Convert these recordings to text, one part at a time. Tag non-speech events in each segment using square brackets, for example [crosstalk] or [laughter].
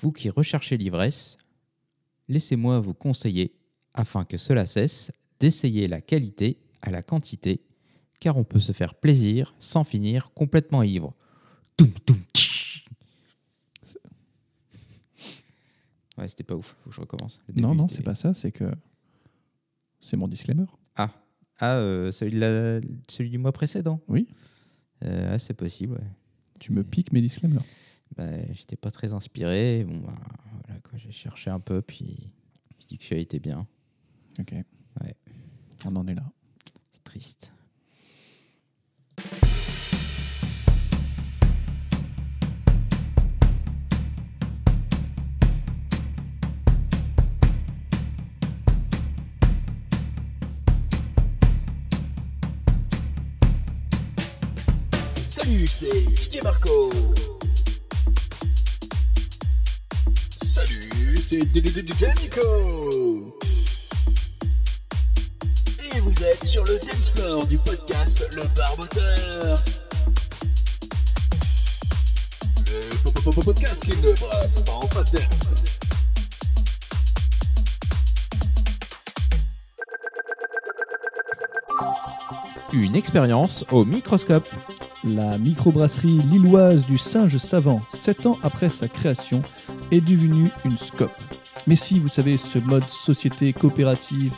Vous qui recherchez l'ivresse, laissez-moi vous conseiller, afin que cela cesse, d'essayer la qualité à la quantité, car on peut se faire plaisir sans finir complètement ivre. Toum, toum. Ouais, c'était pas ouf, faut que je recommence. Le Non, non, était- c'est pas ça, c'est que c'est mon disclaimer. Ah, ah euh, celui, de la- celui du mois précédent? Oui. Euh, ah, c'est possible, ouais. Tu me piques mes disclaimers. Bah, j'étais pas très inspiré. Bon, bah, voilà, quoi, j'ai cherché un peu, puis j'ai dit que ça était bien. Ok. Ouais. On en est là. C'est triste. Salut, c'est DJ Marco. C'est DJ Nico. Et vous êtes sur le dance floor du podcast Le Barboteur. Le po- po- po- podcast qui ne brasse pas en dance. Une expérience au microscope. La microbrasserie lilloise du singe savant, 7 ans après sa création, est devenue une scope. Mais si, vous savez, ce mode société coopérative,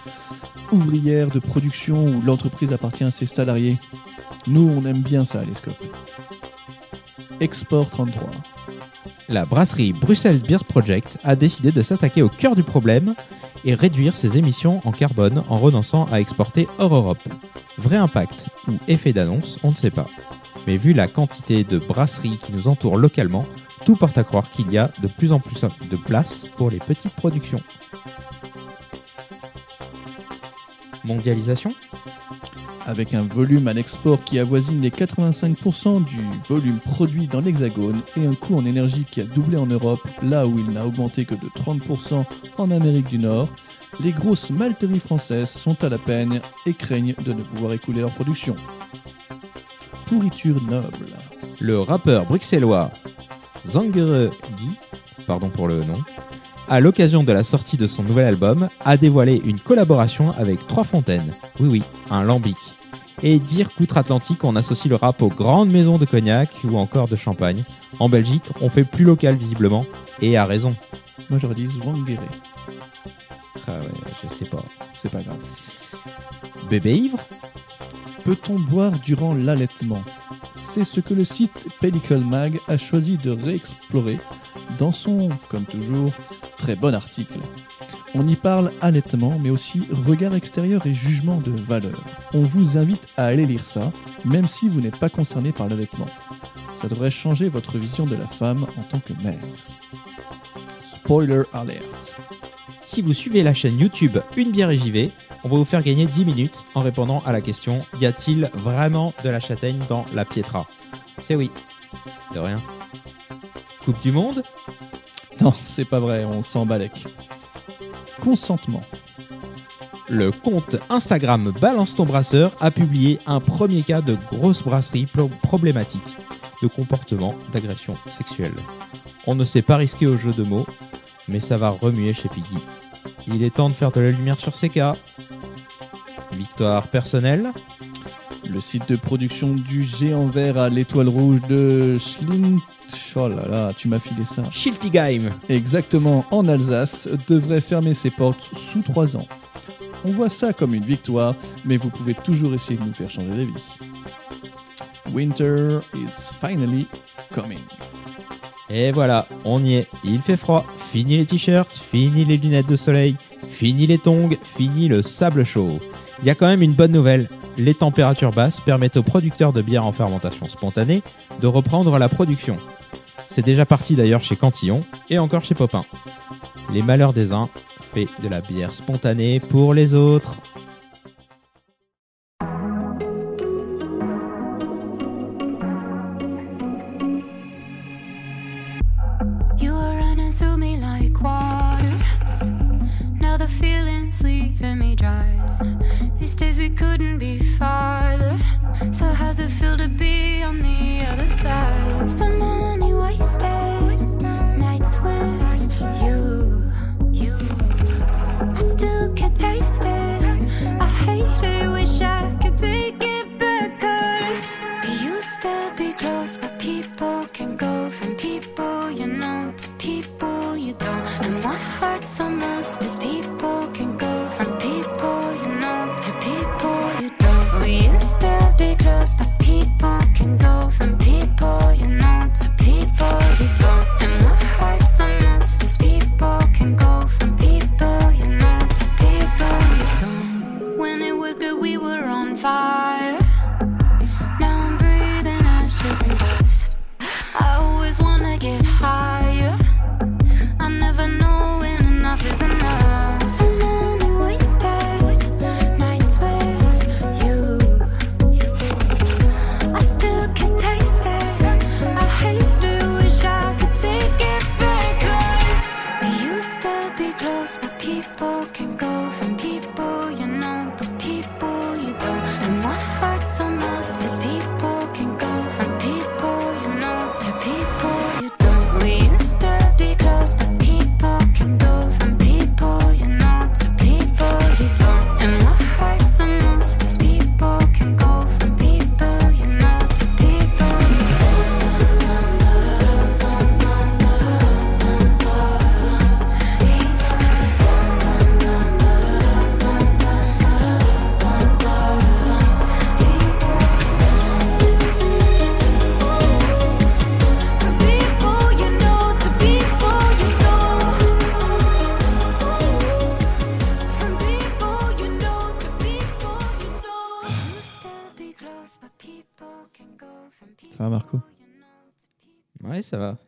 ouvrière de production où l'entreprise appartient à ses salariés, nous on aime bien ça, les scopes. Export 33. La brasserie Bruxelles Beer Project a décidé de s'attaquer au cœur du problème et réduire ses émissions en carbone en renonçant à exporter hors Europe. Vrai impact ou effet d'annonce, on ne sait pas. Mais vu la quantité de brasseries qui nous entourent localement, tout porte à croire qu'il y a de plus en plus de place pour les petites productions. Mondialisation? Avec un volume à l'export qui avoisine les 85% du volume produit dans l'Hexagone et un coût en énergie qui a doublé en Europe, là où il n'a augmenté que de 30% en Amérique du Nord, les grosses malteries françaises sont à la peine et craignent de ne pouvoir écouler leur production. Pourriture noble. Le rappeur bruxellois Zangere Guy, pardon pour le nom, à l'occasion de la sortie de son nouvel album, a dévoilé une collaboration avec Trois Fontaines. Oui, oui, un lambic. Et dire qu'outre-Atlantique, on associe le rap aux grandes maisons de cognac ou encore de champagne. En Belgique, on fait plus local visiblement, et à raison. Moi j'aurais dit Zwangere. Ah ouais, je sais pas. C'est pas grave. Bébé ivre Peut-on boire durant l'allaitement? C'est ce que le site Pellicle Mag a choisi de réexplorer dans son, comme toujours, très bon article. On y parle allaitement, mais aussi regard extérieur et jugement de valeur. On vous invite à aller lire ça, même si vous n'êtes pas concerné par l'allaitement. Ça devrait changer votre vision de la femme en tant que mère. Spoiler alert. Si vous suivez la chaîne YouTube Une bière et on va vous faire gagner 10 minutes en répondant à la question Y a-t-il vraiment de la châtaigne dans la Pietra? C'est oui. De rien. Coupe du Monde? Non, c'est pas vrai, on s'en balèque. Consentement. Le compte Instagram Balance ton brasseur a publié un premier cas de grosse brasserie pro- problématique de comportement d'agression sexuelle. On ne s'est pas risqué au jeu de mots, mais ça va remuer chez Piggy. Il est temps de faire de la lumière sur ces cas. Victoire personnelle Le site de production du géant vert à l'étoile rouge de Schlint. Oh là là, tu m'as filé ça. Schiltigheim. Exactement, en Alsace, devrait fermer ses portes sous 3 ans. On voit ça comme une victoire, mais vous pouvez toujours essayer de nous faire changer d'avis. Winter is finally coming. Et voilà, on y est. Il fait froid. Fini les t-shirts, fini les lunettes de soleil, fini les tongs, fini le sable chaud. Il y a quand même une bonne nouvelle. Les températures basses permettent aux producteurs de bière en fermentation spontanée de reprendre la production. C'est déjà parti d'ailleurs chez Cantillon et encore chez Popin. Les malheurs des uns fait de la bière spontanée pour les autres. We couldn't be farther. So how's it feel to be on the other side? So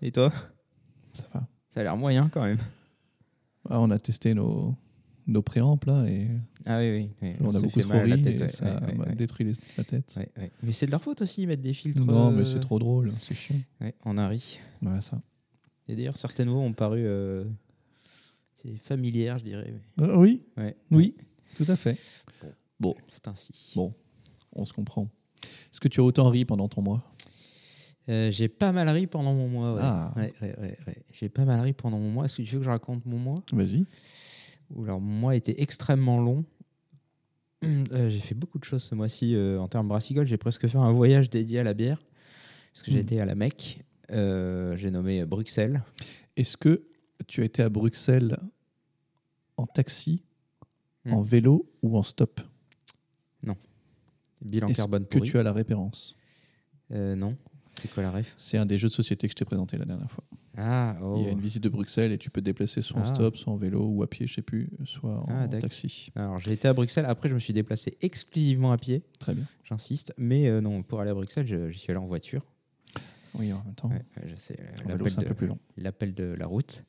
Et toi? Ça va. Ça a l'air moyen quand même. Ah, on a testé nos, nos préamps là et Ah oui, oui. oui. on, a beaucoup trop la tête, et ouais, ça ouais, ouais, détruit les- la tête. Mais c'est de leur faute aussi, ils mettent des filtres. Non, mais euh, c'est trop drôle, c'est chiant. On a ri. Ça. Et d'ailleurs, certaines voix ont paru euh, c'est familières, je dirais. mais- Euh, oui, oui, tout à fait. C'est ainsi. Bon. On se comprend. Est-ce que tu as autant ri pendant ton mois? Euh, j'ai pas mal ri pendant mon mois. Ouais. Ah. Ouais, ouais, ouais. J'ai pas mal ri pendant mon mois. Est-ce que tu veux que je raconte mon mois? Vas-y. Alors, mon mois était extrêmement long. [clears throat] Euh, j'ai fait beaucoup de choses ce mois-ci euh, en termes brassicoles. J'ai presque fait un voyage dédié à la bière. Parce que j'ai Hmm. à la Mecque. J'ai nommé Bruxelles. Est-ce que tu as été à Bruxelles en taxi, Hmm. en vélo ou en stop? Bilan Est-ce carbone que pourri. tu as la référence? Non. C'est quoi la ref C'est un des jeux de société que je t'ai présenté la dernière fois. Ah, oh. Il y a une visite de Bruxelles et tu peux te déplacer soit en Ah. stop, soit en vélo ou à pied, je sais plus, soit en, Ah, d'accord. taxi. Alors, j'ai été à Bruxelles. Après, je me suis déplacé exclusivement à pied. Très bien. J'insiste. Mais euh, non, pour aller à Bruxelles, je, j'y suis allé en voiture. Oui, en même temps, Ouais, je sais. en vélo, l'appel c'est un de- peu plus long. l'appel de la route.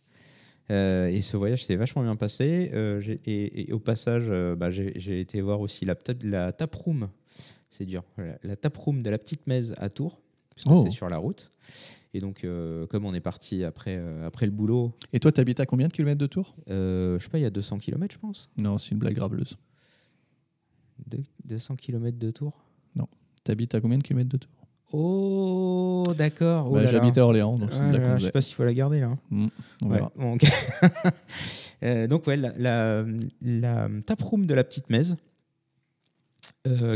Euh, et ce voyage s'est vachement bien passé. Euh, et, et au passage, euh, bah, j'ai été voir aussi la, tap- la taproom. C'est dur. La, la taproom de la petite Mèze à Tours, parce que Oh. c'est sur la route. Et donc, euh, comme on est parti après, euh, après le boulot, Et toi, tu habites à combien de kilomètres de Tours? Euh, je sais pas, il y a 200 km, je pense. Non, c'est une blague graveleuse. De- 200 km de Tours? Tu habites à combien de kilomètres de Tours? Oh, d'accord. Oh Bah. J'habite à Orléans, donc c'est Ah une blague je sais pas s'il faut la garder là. hein. Mm, on Ouais, verra. bon, [laughs] donc, ouais, la, la, la taproom de la petite Mèze,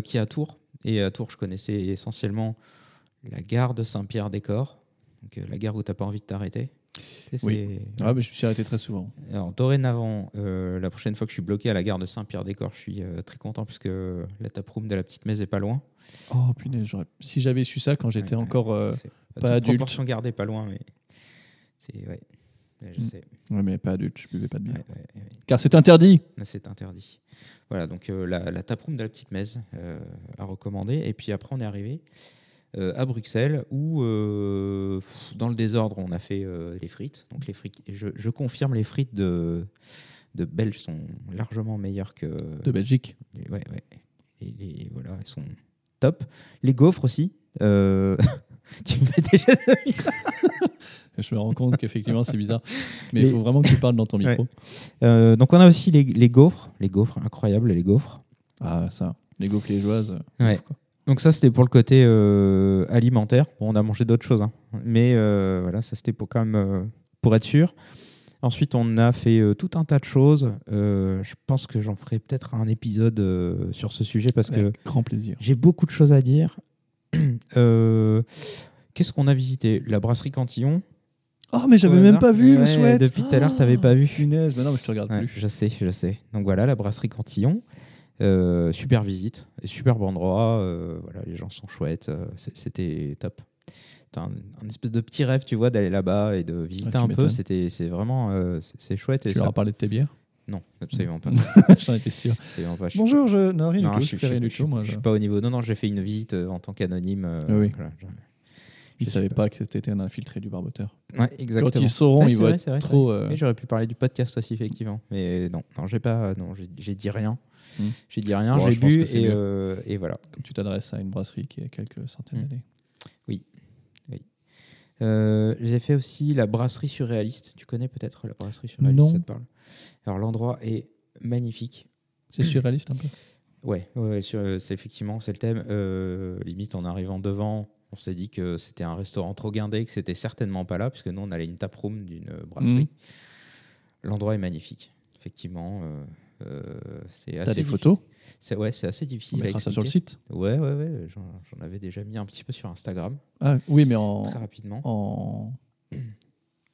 qui est à Tours. Et à Tours, je connaissais essentiellement la gare de Saint-Pierre-des-Corps, euh, la gare où tu n'as pas envie de t'arrêter. Oui. c'est- Ah, mais je me suis arrêté très souvent. Alors, dorénavant, euh, la prochaine fois que je suis bloqué à la gare de Saint-Pierre-des-Corps, je suis euh, très content puisque la taproom de la petite Mèze est pas loin. Oh punaise, si j'avais su ça quand j'étais Ouais, encore. euh, pas adulte. proportion gardée, pas loin, mais c'est. Ouais, je Mm. sais. Ouais, mais pas adulte, je buvais pas de bière. Ouais, ouais, ouais. Car c'est interdit Là, c'est interdit. Voilà, donc euh, la, la taproom de la petite euh, à recommander. Et puis après, on est arrivé euh, à Bruxelles où, euh, dans le désordre, on a fait euh, les frites. Donc les frites, je, je confirme, les frites de, de Belge sont largement meilleures que. de Belgique. Ouais, ouais. Et les, voilà, elles sont top. Les gaufres aussi. euh, [laughs] tu me fais déjà [laughs] Je me rends compte qu'effectivement c'est bizarre. Mais il Les- faut vraiment que tu parles dans ton micro. Euh, donc on a aussi les, les gaufres, les gaufres incroyables, les gaufres. Ah, ça. Les gaufres liégeoises. euh, Ouais. quoi. Donc ça c'était pour le côté euh, alimentaire. Bon, on a mangé d'autres choses, hein. mais euh, voilà, ça c'était pour quand même euh, pour être sûr. Ensuite, on a fait tout un tas de choses. Je pense que j'en ferai peut-être un épisode sur ce sujet parce que Avec grand plaisir. j'ai beaucoup de choses à dire. [clears throat] Qu'est-ce qu'on a visité? La brasserie Cantillon. Oh, mais j'avais même pas vu le sweat. Depuis tout à l'heure, t'avais pas vu. Punaise, mais non, mais je te regarde Ouais, plus. je sais, je sais. Donc voilà, la brasserie Cantillon. Euh, super visite, et superbe endroit. euh, voilà, les gens sont chouettes. euh, C'était top. T'as un, un espèce de petit rêve, tu vois, d'aller là-bas et de visiter tu un peu. C'était, c'est vraiment, euh, c'est chouette. Et Tu leur ça- as parlé de tes bières? Non, absolument pas. [laughs] J'en étais sûr. Pas. Je Bonjour, je. Non, rien Non, du tout. je Je suis- rien du tout, moi. je pas au niveau. Non, non, j'ai fait une visite en tant qu'anonyme. euh, Ah oui. voilà, je- Ils je savaient pas que c'était un infiltré du barboteur. Ouais, exactement. Quand ils sauront, Ouais, ils c'est vont vrai, être vrai, trop. euh, j'aurais pu parler du podcast aussi, effectivement. Mais non, non, j'ai pas, non, j'ai dit rien. Hmm. J'ai dit rien, Bon, j'ai bu et, euh, et voilà. Comme tu t'adresses à une brasserie qui a quelques centaines Mm. d'années. Euh, j'ai fait aussi la brasserie surréaliste. Tu connais peut-être la brasserie surréaliste Non. Ça te parle? Alors l'endroit est magnifique. C'est surréaliste un peu? Ouais, ouais, c'est effectivement c'est le thème. Euh, limite en arrivant devant, on s'est dit que c'était un restaurant trop guindé, que c'était certainement pas là, puisque nous on allait une taproom d'une brasserie. Mhm. L'endroit est magnifique, effectivement. euh, euh, c'est T'as assez des photos C'est ouais, c'est assez On difficile. à mettra ça sur le site. Ouais, ouais, ouais. J'en j'en avais déjà mis un petit peu sur Instagram, Ah oui, mais en. très rapidement. En.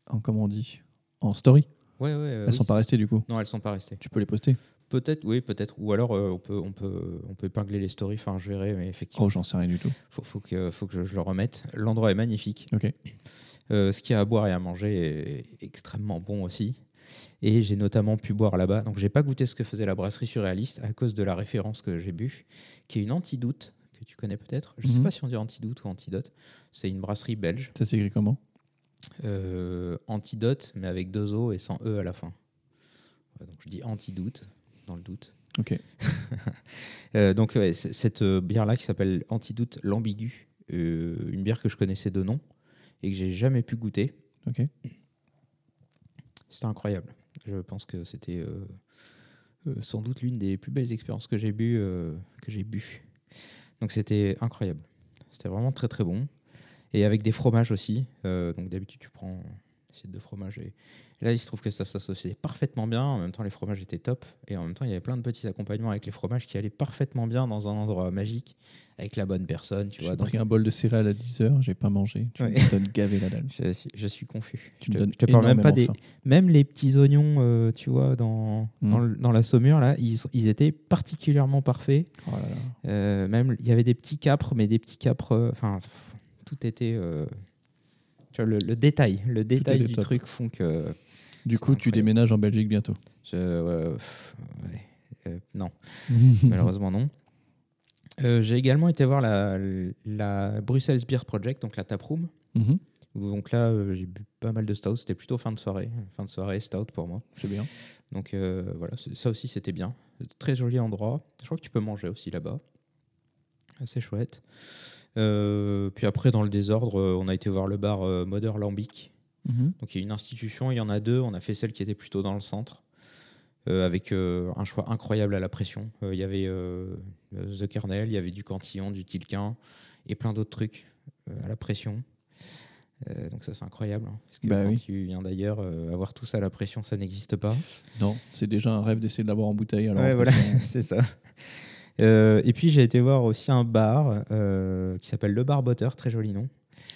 En comment on dit? En story. Ouais, ouais. euh, Elles oui. sont pas restées du coup? Non, elles sont pas restées. Tu peux les poster? Peut-être, oui, peut-être. Ou alors euh, on peut, on peut, on peut épingler les stories. Enfin, je verrai, mais effectivement, Oh, j'en sais rien du tout. faut, faut que, faut que je, je le remette. L'endroit est magnifique. Ok. Euh, ce qu'il y a à boire et à manger est extrêmement bon aussi. Et j'ai notamment pu boire là-bas. Donc, j'ai pas goûté ce que faisait la brasserie surréaliste à cause de la référence que j'ai bu, qui est une antidoute que tu connais peut-être. Je sais Mhm. pas si on dit antidoute ou antidote. C'est une brasserie belge. Ça s'écrit comment? Euh, antidote, mais avec deux O et sans E à la fin. Donc, je dis antidoute dans le doute. Ok. [laughs] Euh, donc ouais, cette euh, bière-là qui s'appelle Antidoute l'ambigu, euh, une bière que je connaissais de nom et que j'ai jamais pu goûter. Ok. C'était incroyable. Je pense que c'était euh, euh, sans doute l'une des plus belles expériences que j'ai bu, euh, que j'ai bu. Donc c'était incroyable. C'était vraiment très très bon. Et avec des fromages aussi. Donc d'habitude tu prends assiette de fromage et là il se trouve que ça s'associait parfaitement bien. En même temps les fromages étaient top et en même temps il y avait plein de petits accompagnements avec les fromages qui allaient parfaitement bien dans un endroit magique avec la bonne personne. Tu vois. Donc, pris un bol de céréales à 10h, j'ai pas mangé. Tu Ouais. me donnes gavé la dalle. [laughs] je, suis- je suis confus. Tu je me te, donnes je te parle même pas des, faim. même les petits oignons, euh, tu vois, dans, Mm. dans, la saumure, là, ils, ils étaient particulièrement parfaits. Oh là là. Euh, même, il y avait des petits capres, mais des petits capres, euh, enfin, tout était... tu vois, le, le détail, le détail du top. truc font que... Du coup, tu déménages en Belgique bientôt. Je, ouais, pff, ouais, non, [laughs] malheureusement non. Euh, J'ai également été voir la, la Brussels Beer Project, donc la taproom. Mhm. Donc là, euh, j'ai bu pas mal de stout. C'était plutôt fin de soirée. Fin de soirée, stout pour moi. C'est bien. Donc euh, voilà, c'est- ça aussi c'était bien. Très joli endroit. Je crois que tu peux manger aussi là-bas. Assez chouette. Puis après, dans le désordre, on a été voir le bar Modern Lambic. Mhm. Donc il y a une institution, il y en a deux. On a fait celle qui était plutôt dans le centre, avec euh, un choix incroyable à la pression. Euh, Il y avait euh, euh, The Kernel, il y avait du Cantillon, du Tilquin et plein d'autres trucs euh, à la pression. Euh, donc ça c'est incroyable. hein, parce que Bah quand oui. tu viens d'ailleurs, euh, avoir tout ça à la pression, ça n'existe pas. Non, c'est déjà un rêve d'essayer de l'avoir en bouteille. Alors Ouais, voilà, [laughs] c'est ça. Euh, et puis j'ai été voir aussi un bar euh, qui s'appelle Le Barboteur, très joli nom.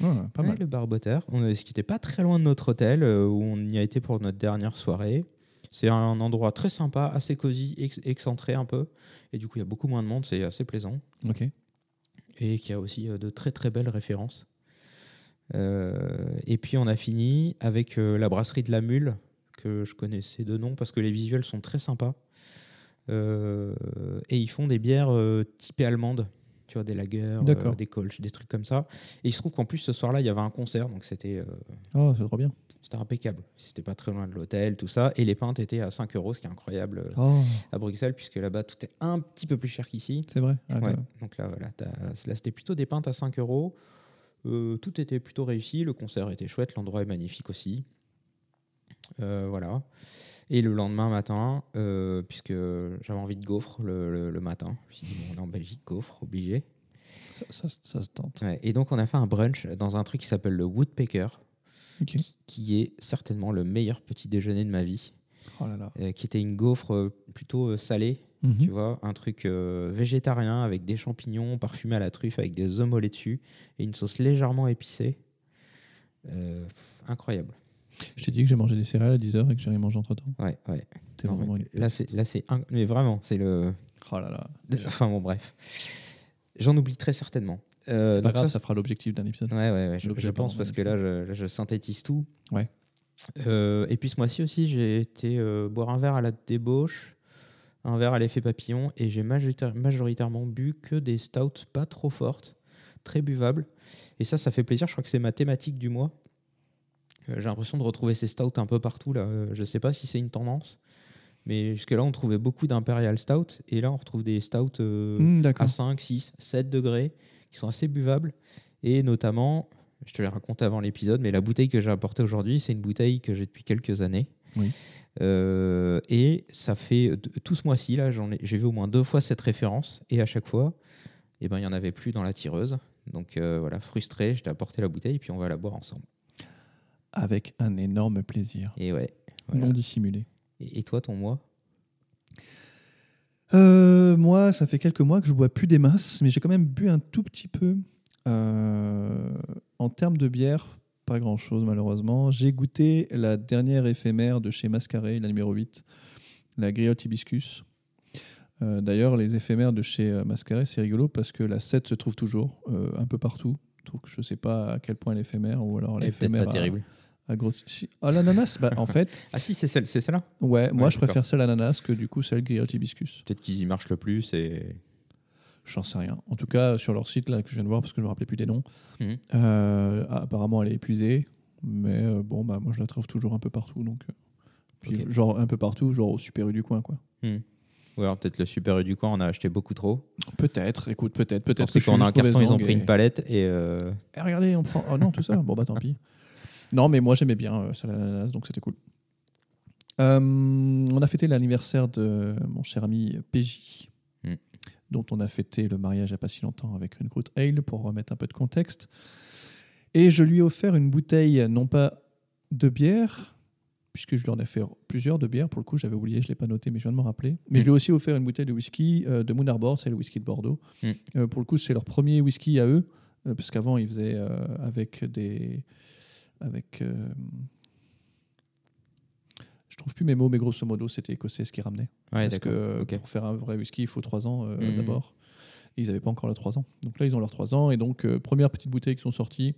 on- Ouais, pas Ouais, mal. Le Barboteur, on, ce qui n'était pas très loin de notre hôtel euh, où on y a été pour notre dernière soirée. C'est un endroit très sympa, assez cosy, ex- excentré un peu. Et du coup, il y a beaucoup moins de monde, c'est assez plaisant. Ok. Et qui a aussi euh, de très très belles références. Euh, et puis on a fini avec euh, la brasserie de la Mule, que je connaissais de nom parce que les visuels sont très sympas. Euh, et ils font des bières typées allemandes, tu vois, des lagers, euh, des kolsch, des trucs comme ça. Et il se trouve qu'en plus ce soir-là, il y avait un concert, donc c'était euh, Oh, c'est trop bien. c'était impeccable. C'était pas très loin de l'hôtel, tout ça. Et les pintes étaient à 5 euros, ce qui est incroyable euh, Oh, à Bruxelles, puisque là-bas tout est un petit peu plus cher qu'ici. c'est vrai. Ah, Ouais. Donc là, voilà, là c'était plutôt des pintes à 5 euros. Euh, tout était plutôt réussi. Le concert était chouette. L'endroit est magnifique aussi. Voilà. Et le lendemain matin, euh, puisque j'avais envie de gaufre le, le- le matin, je me suis dit, bon, on est en Belgique, gaufre, obligé. Ça, ça- ça se tente. Ouais, et donc, on a fait un brunch dans un truc qui s'appelle le Woodpecker, qui, qui est certainement le meilleur petit déjeuner de ma vie, Oh là là. euh, qui était une gaufre euh, plutôt salée, Mhm. tu vois, un truc euh, végétarien avec des champignons parfumés à la truffe avec des œufs mollets dessus et une sauce légèrement épicée. Incroyable. Je t'ai dit que j'ai mangé des céréales à 10h et que j'ai rien mangé entre temps. Ouais, ouais. Non, vraiment là, c'est, là, c'est, un- mais vraiment, c'est le. Oh là là. [laughs] Enfin bon, bref. J'en oublie très certainement. Euh, C'est pas donc grave, ça, ça fera l'objectif d'un épisode. Ouais, ouais, ouais, je, pense parce que là, je, là, je synthétise tout. Ouais. Euh, et puis ce mois-ci aussi, j'ai été euh, boire un verre à la débauche, un verre à l'effet papillon, et j'ai majoritaire- majoritairement bu que des stouts pas trop fortes, très buvables. Et ça, ça fait plaisir. Je crois que c'est ma thématique du mois. Euh, j'ai l'impression de retrouver ces stouts un peu partout là. Euh, je sais pas si c'est une tendance, mais jusque-là, on trouvait beaucoup d'imperial stout, et là, on retrouve des stouts euh, Hmm, à D'accord. 5, 6, 7 degrés, qui sont assez buvables. Et notamment, je te l'ai raconté avant l'épisode, mais la bouteille que j'ai apportée aujourd'hui, c'est une bouteille que j'ai depuis quelques années. Oui. Euh, et ça fait tout ce mois-ci, là, j'ai vu au moins deux fois cette référence, et à chaque fois, eh ben, il n'y en avait plus dans la tireuse. Donc euh, voilà, frustré, je t'ai apporté la bouteille, puis on va la boire ensemble. Avec un énorme plaisir. Et ouais. voilà. Non dissimulé. Et, et toi, ton mois Euh, moi, ça fait quelques mois que je bois plus des masses, mais j'ai quand même bu un tout petit peu. Euh, en termes de bière, pas grand chose malheureusement. J'ai goûté la dernière éphémère de chez Mascaré, la numéro 8, la griotte hibiscus. Euh, D'ailleurs, les éphémères de chez euh, Mascaré, c'est rigolo parce que la 7 se trouve toujours euh, un peu partout. Donc je sais pas à quel point elle est éphémère ou alors l'éphémère terrible. a grossi. Si- Ah, l'ananas bah, En fait, [laughs] Ah si, c'est celle- c'est celle-là. ouais, moi Ouais, je préfère celle ananas que du coup celle griotte hibiscus. Peut-être qu'ils y marchent le plus. Et... J'en sais rien. En tout cas, sur leur site, là, que je viens de voir, parce que je ne me rappelais plus des noms, Mhm. euh, apparemment, elle est épuisée. Mais euh, bon, bah, moi, je la trouve toujours un peu partout. Donc, euh, puis, genre, un peu partout, genre au Super U du coin, quoi. Ou alors peut-être le Super U du coin, on a acheté beaucoup trop. Peut-être, écoute, peut-être, peut-être. C'est que je qu'on suis a un carton, ils ont pris et- une palette et euh, Eh, regardez, on prend. Oh non, tout ça. bon, bah, tant [laughs] pis. Non, mais moi, j'aimais bien euh, celle à l'ananas, donc c'était cool. Euh, on a fêté l'anniversaire de mon cher ami PJ, Mm. dont on a fêté le mariage il n'y a pas si longtemps avec une Route Ale, pour remettre un peu de contexte. Et je lui ai offert une bouteille, non pas de bière, puisque je lui en ai fait plusieurs de bière. Pour le coup, j'avais oublié, je ne l'ai pas noté, mais je viens de m'en rappeler. Mais Mm. je lui ai aussi offert une bouteille de whisky euh, de Moon Arbor, c'est le whisky de Bordeaux. Mm. Euh, pour le coup, c'est leur premier whisky à eux, parce qu'avant, ils faisaient avec des. Avec. euh, je trouve plus mes mots, mais grosso modo, c'était écossais ce qui ramenait. ouais, Parce que ok. pour faire un vrai whisky, il faut 3 ans euh, Mhm. d'abord. Ils n'avaient pas encore leurs 3 ans. Donc là, ils ont leurs 3 ans. Et donc, euh, première petite bouteille qui sont sorties.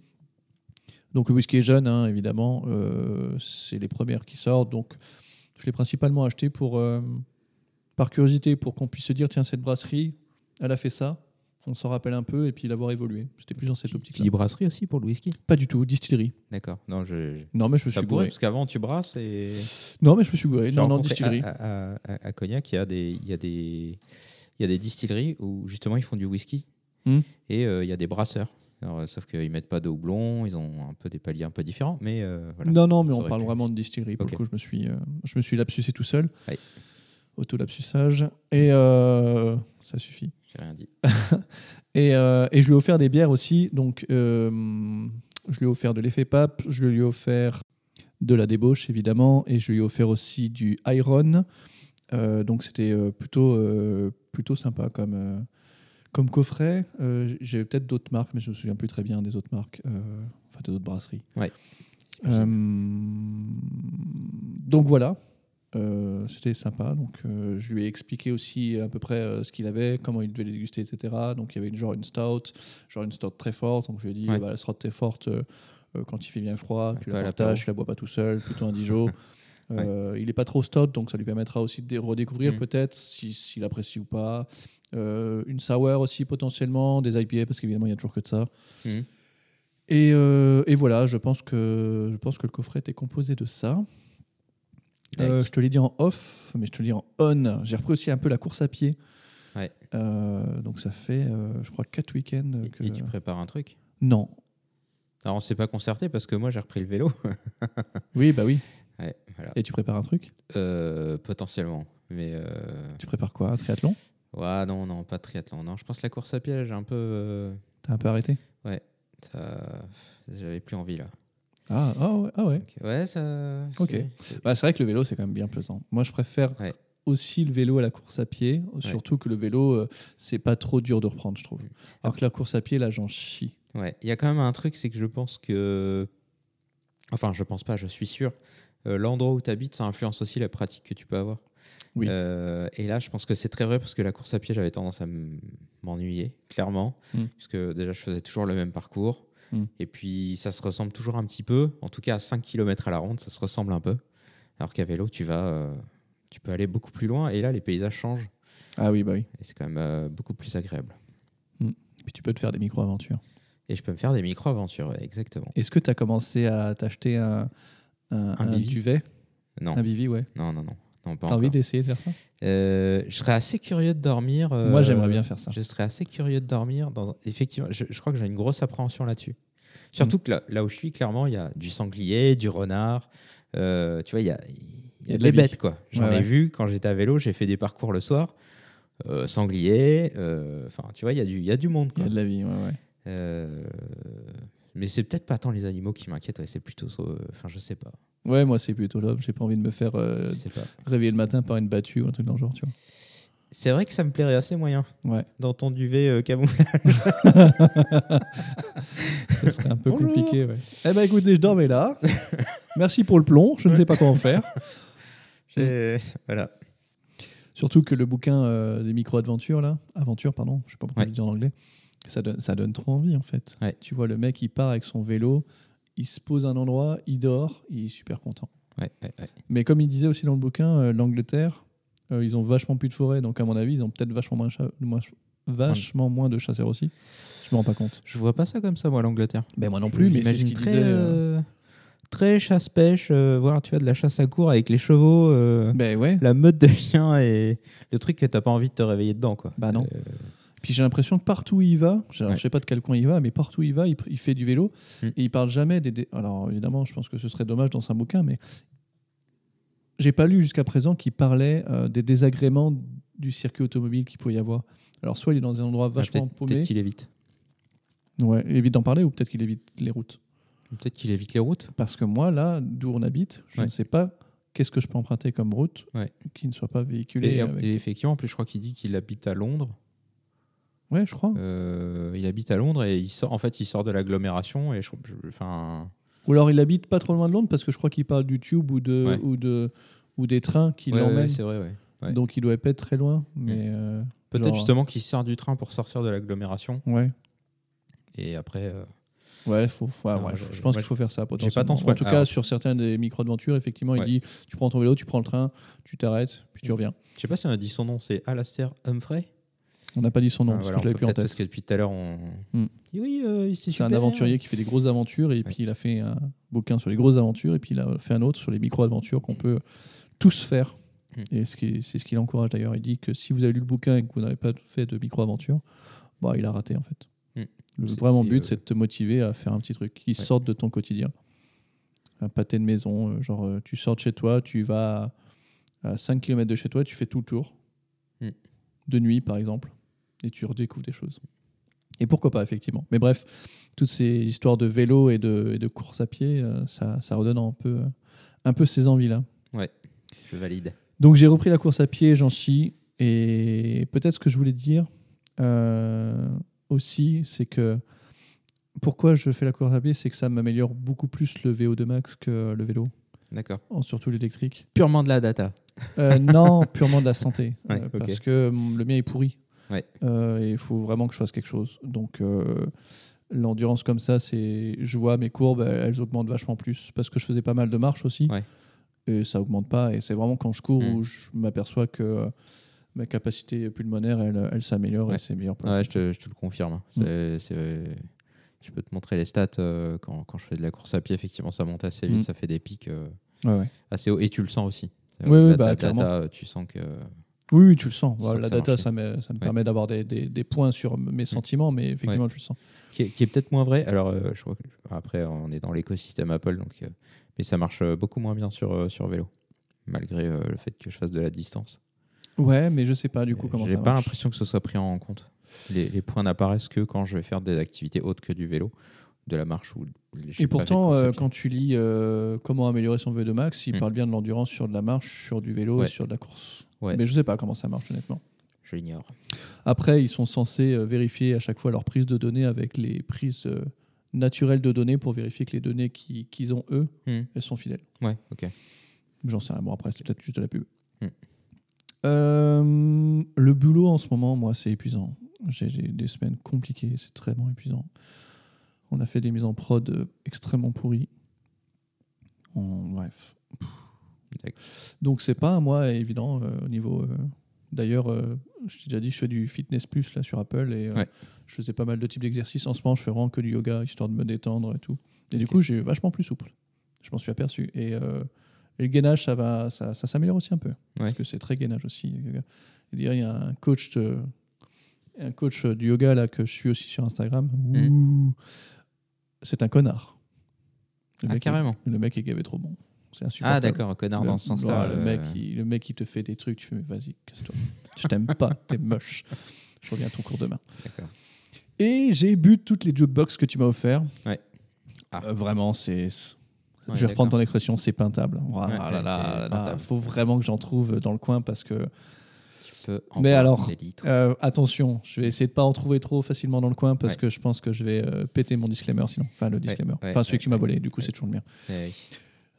Donc le whisky est jeune, hein, évidemment. Euh, c'est les premières qui sortent. Donc je l'ai principalement acheté pour, euh, par curiosité, pour qu'on puisse se dire, tiens, cette brasserie, elle a fait ça. On s'en rappelle un peu et puis l'avoir évolué. C'était plus dans cette optique tu dis brasserie aussi pour le whisky Pas du tout, distillerie. D'accord. Non, je, je- Non, mais je me suis gouré. parce qu'avant tu brasses et. Non, mais je me suis gouré. Non, non, distillerie. À, à- à- à Cognac, il y a des, il y a des, il y a des distilleries où justement ils font du whisky Hmm. et euh, il y a des brasseurs. Alors, euh, sauf qu'ils mettent pas de houblon, ils ont un peu des paliers un peu différents, mais euh, voilà. Non, non, mais Ça on parle pu. vraiment de distillerie. Pour le coup, je me suis, euh, je me suis lapsusé tout seul. Ouais. Auto-lapsusage. Et ça suffit. J'ai rien dit. [laughs] Et, euh, et je lui ai offert des bières aussi. Donc, euh, je lui ai offert de l'effet pape. Je lui ai offert de la débauche, évidemment. Et je lui ai offert aussi du Iron. Euh, donc, c'était plutôt, plutôt sympa comme, comme coffret. J'ai peut-être d'autres marques, mais je me souviens plus très bien des autres marques. enfin, des autres brasseries. Ouais. Donc voilà, Euh, c'était sympa. Donc euh, je lui ai expliqué aussi à peu près euh, ce qu'il avait, comment il devait les déguster, etc. Donc il y avait une, genre une stout, genre une stout très forte. Donc je lui ai dit, Ouais. eh ben, la stout très forte, quand il fait bien froid, tu la partages, tu la bois pas tout seul, plutôt un Dijon. [laughs] Il est pas trop stout, donc ça lui permettra aussi de dé- redécouvrir Mm. peut-être si- s'il apprécie ou pas. Une sour aussi potentiellement, des IPA parce qu'évidemment il y a toujours que de ça. Mhm. Et, et voilà, je pense que je pense que le coffret est composé de ça. Euh, je te l'ai dit en off, mais je te le dis en on. J'ai repris aussi un peu la course à pied. Ouais. Euh, donc ça fait, euh, je crois, quatre week-ends. Et, que- et tu prépares un truc? Non. Alors on s'est pas concerté parce que moi j'ai repris le vélo. [laughs] Oui, bah oui. ouais, voilà. Et tu prépares un truc? Potentiellement, mais Tu prépares quoi? Un triathlon? Ouais, non, non, pas de triathlon. Non, je pense que la course à pied, j'ai un peu, T'as un peu arrêté? Ça- j'avais plus envie là. Ah, ah ouais. ah ouais. Ouais, ça. Ok. c'est- Bah, c'est vrai que le vélo, c'est quand même bien pesant. Moi, je préfère Ouais. aussi le vélo à la course à pied, surtout que le vélo, euh, c'est pas trop dur de reprendre, je trouve. Alors que la course à pied, là, j'en chie. Ouais, il y a quand même un truc, c'est que je pense que Enfin, je pense pas, je suis sûr. Euh, L'endroit où tu habites, ça influence aussi la pratique que tu peux avoir. Oui. Euh, et là, je pense que c'est très vrai parce que la course à pied, j'avais tendance à m'ennuyer, clairement. Mm. Puisque déjà, je faisais toujours le même parcours. Mm. Et puis, ça se ressemble toujours un petit peu. En tout cas, à 5 km à la ronde, ça se ressemble un peu. Alors qu'à vélo, tu vas. euh, tu peux aller beaucoup plus loin. Et là, les paysages changent. Ah oui, bah oui. Et c'est quand même euh, beaucoup plus agréable. Et puis tu peux te faire des micro-aventures. Et je peux me faire des micro-aventures, exactement. Est-ce que tu as commencé à t'acheter un, un, Un un duvet? Non, Un Bivi, ouais. non, non, non. Non pas T'as envie d'essayer de faire ça? Euh, je serais assez curieux de dormir. euh, Moi, j'aimerais bien faire ça. Je serais assez curieux de dormir. Dans... Effectivement, je, je crois que j'ai une grosse appréhension là-dessus. Surtout Mm. que là, là où je suis, clairement, il y a du sanglier, du renard. euh, tu vois, il y a, il y a de la des bêtes, quoi. J'en Ouais, ai ouais. vu quand j'étais à vélo, j'ai fait des parcours le soir. Euh, sanglier, euh, enfin, tu vois, il y, a du- il y a du monde, Il y a de la vie, ouais, ouais. Euh, mais c'est peut-être pas tant les animaux qui m'inquiètent, ouais, c'est plutôt. euh, Enfin, je sais pas. Ouais, moi, c'est plutôt l'homme. J'ai pas envie de me faire euh, réveiller le matin par une battue ou un truc dans le genre, tu C'est vrai que ça me plairait assez moyen vois. Ouais. dans ton duvet euh, camouflage. [laughs] [laughs] Ça serait un peu Bonjour. compliqué, ouais. Eh ben, écoutez, je dormais là. [laughs] Merci pour le plomb. Je ne sais pas comment faire. J'ai- Voilà. Surtout que le bouquin euh, des micro-aventures, là, aventure, pardon, je sais pas pourquoi Ouais. je le dis en anglais, ça donne, ça donne trop envie, en fait. Tu vois, le mec, il part avec son vélo, il se pose à un endroit, il dort, il est super content. Ouais, ouais, ouais. Mais comme il disait aussi dans le bouquin, euh, l'Angleterre, euh, ils ont vachement plus de forêt, donc à mon avis, ils ont peut-être vachement moins, cha- moins- vachement moins de chasseurs aussi. Je me rends pas compte. Je vois pas ça comme ça, moi, l'Angleterre. Ben moi non Je plus, mais c'est ce qu'il très, disait. euh, très chasse-pêche, euh, voir tu vois, de la chasse à court avec les chevaux, euh, Ben ouais. la meute de chiens et le truc que t'as pas envie de te réveiller dedans. Quoi. Bah non. Euh, Puis j'ai l'impression que partout où il va, je Ouais. je sais pas de quel coin il va, mais partout où il va, il, fait du vélo Mm. et il parle jamais des, Alors évidemment, je pense que ce serait dommage dans un bouquin, mais j'ai pas lu jusqu'à présent qu'il parlait euh, des désagréments du circuit automobile qu'il pouvait y avoir. Alors soit il est dans un endroit vachement peut-être, paumé, peut-être qu'il évite. ouais, évite d'en parler, ou peut-être qu'il évite les routes? Peut-être qu'il évite les routes. Parce que moi, là, d'où on habite, je Ouais. ne sais pas qu'est-ce que je peux emprunter comme route Ouais. qui ne soit pas véhiculée. Et, avec- et effectivement, en plus, je crois qu'il dit qu'il habite à Londres. Ouais, je crois. Euh, il habite à Londres et il sort, en fait, il sort de l'agglomération. Et je, je- enfin, Ou alors il habite pas trop loin de Londres parce que je crois qu'il parle du tube ou, de, Ouais. ou, de, ou des trains qui ouais, l'emmènent. c'est vrai, ouais. Donc il doit pas être très loin. Mais euh, Peut-être genre- justement qu'il sort du train pour sortir de l'agglomération. Ouais. Et après, euh, Ouais, faut, faut- ouais, je- je pense qu'il faut faire ça. pas tant En soin- tout cas, alors- sur certains des micro-aventures, effectivement, il dit tu prends ton vélo, tu prends le train, tu t'arrêtes, puis tu Mm. reviens. je sais pas si on a dit son nom, c'est Alastair Humphrey. On n'a pas dit son nom Ah, parce voilà, que je l'avais plus en peut-être tête. Parce que depuis tout à l'heure, on Hmm. oui, euh, c'est un aventurier qui fait des grosses aventures et puis il a fait un bouquin sur les grosses aventures et puis il a fait un autre sur les micro-aventures qu'on peut tous faire. Mm. Et c'est ce qu'il encourage d'ailleurs. Il dit que si vous avez lu le bouquin et que vous n'avez pas fait de micro-aventure, bah, il a raté en fait. Mm. Le vraiment but, euh, c'est de te motiver à faire un petit truc qui Ouais. sorte de ton quotidien. Un pâté de maison, euh, genre euh, tu sors de chez toi, tu vas à 5 km de chez toi, tu fais tout le tour. Mm. De nuit par exemple, et tu redécouvres des choses. Et pourquoi pas, effectivement. Mais bref, toutes ces histoires de vélo et de, et de course à pied, euh, ça, ça redonne un peu, un peu ces envies-là. Je valide. Donc j'ai repris la course à pied, j'en chie. Et peut-être ce que je voulais dire euh, aussi, c'est que pourquoi je fais la course à pied, c'est que ça m'améliore beaucoup plus le VO2 max que le vélo, D'accord. surtout l'électrique. Purement de la data. Euh, non, purement de la santé. [laughs] Ouais, Euh. Parce que hum, le mien est pourri. Ouais. Euh, et il faut vraiment que je fasse quelque chose. Donc, euh, l'endurance comme ça, c'est. Je vois mes courbes, elles, augmentent vachement plus. Parce que je faisais pas mal de marches aussi. Ouais. Et ça augmente pas. Et c'est vraiment quand je cours Mm. où je m'aperçois que euh, ma capacité pulmonaire, elle, elle s'améliore Ouais. et c'est meilleur pour la Ouais, je te, je te le confirme. Mm. C'est- c'est- je peux te montrer les stats quand, quand je fais de la course à pied. Effectivement, ça monte assez vite, Mm. ça fait des pics assez hauts. Et tu le sens aussi. Oui, bah, tu sens que. Oui, tu le sens. Voilà, la data, marche ça me, ça me Ouais. permet d'avoir des, des- des points sur mes sentiments, mais effectivement, tu le sens. qui est, qui est peut-être moins vrai. Alors, euh, je crois que, après, on est dans l'écosystème Apple, donc, euh, mais ça marche euh, beaucoup moins bien sur, euh, sur vélo, malgré le fait que je fasse de la distance. Ouais, mais je sais pas du coup comment J'ai ça pas marche. l'impression que ce soit pris en compte. Les, les points n'apparaissent que quand je vais faire des activités autres que du vélo, de la marche ou. Et pourtant, euh, quand tu lis euh, comment améliorer son VO2 max, il Mm. parle bien de l'endurance sur de la marche, sur du vélo Ouais. et sur de la course. Ouais. Mais je sais pas comment ça marche honnêtement. je l'ignore. Après, ils sont censés euh, vérifier à chaque fois leur prise de données avec les prises euh, naturel de données pour vérifier que les données qui- qu'ils ont eux, Hmm. elles sont fidèles. Ouais, ok. J'en sais rien. Bon, après, c'est peut-être juste de la pub. Euh, le boulot en ce moment, moi, c'est épuisant. J'ai des semaines compliquées, c'est très épuisant. On a fait des mises en prod euh, extrêmement pourries. On- bref. Donc, c'est pas un mois évident euh, au niveau. euh, D'ailleurs, euh, je t'ai déjà dit, je fais du fitness plus là sur Apple et Ouais. je faisais pas mal de types d'exercices. En ce moment, je fais vraiment que du yoga histoire de me détendre et tout. Et du coup, j'ai vachement plus souple. Je m'en suis aperçu. Et, et le gainage, ça va, ça, ça s'améliore aussi un peu. Parce que c'est très gainage aussi. il y a un coach, de- un coach du yoga là que je suis aussi sur Instagram. Mhm. Ouh. C'est un connard. Le Ah, mec carrément. Est, le mec est gavé trop bon. C'est insupportable. Ah, d'accord, un connard Le- dans ce sens-là. le, euh, mec, il, le mec, il te fait des trucs, tu fais, mais vas-y, casse-toi. Je t'aime pas, [laughs] t'es moche. Je reviens à ton cours demain. D'accord. Et j'ai bu toutes les jukebox que tu m'as offert. Ouais. Ah. Euh, vraiment, c'est. Ouais, je vais reprendre ton expression, c'est peintable. Ah Ouais, là là là faut vraiment que j'en trouve dans le coin parce que. En Mais alors, des litres. euh, attention, je vais essayer de pas en trouver trop facilement dans le coin parce Ouais. que je pense que je vais euh, péter mon disclaimer sinon. Enfin, le disclaimer. ouais, enfin, celui que tu m'as volé, du coup, c'est toujours le mien. Eh.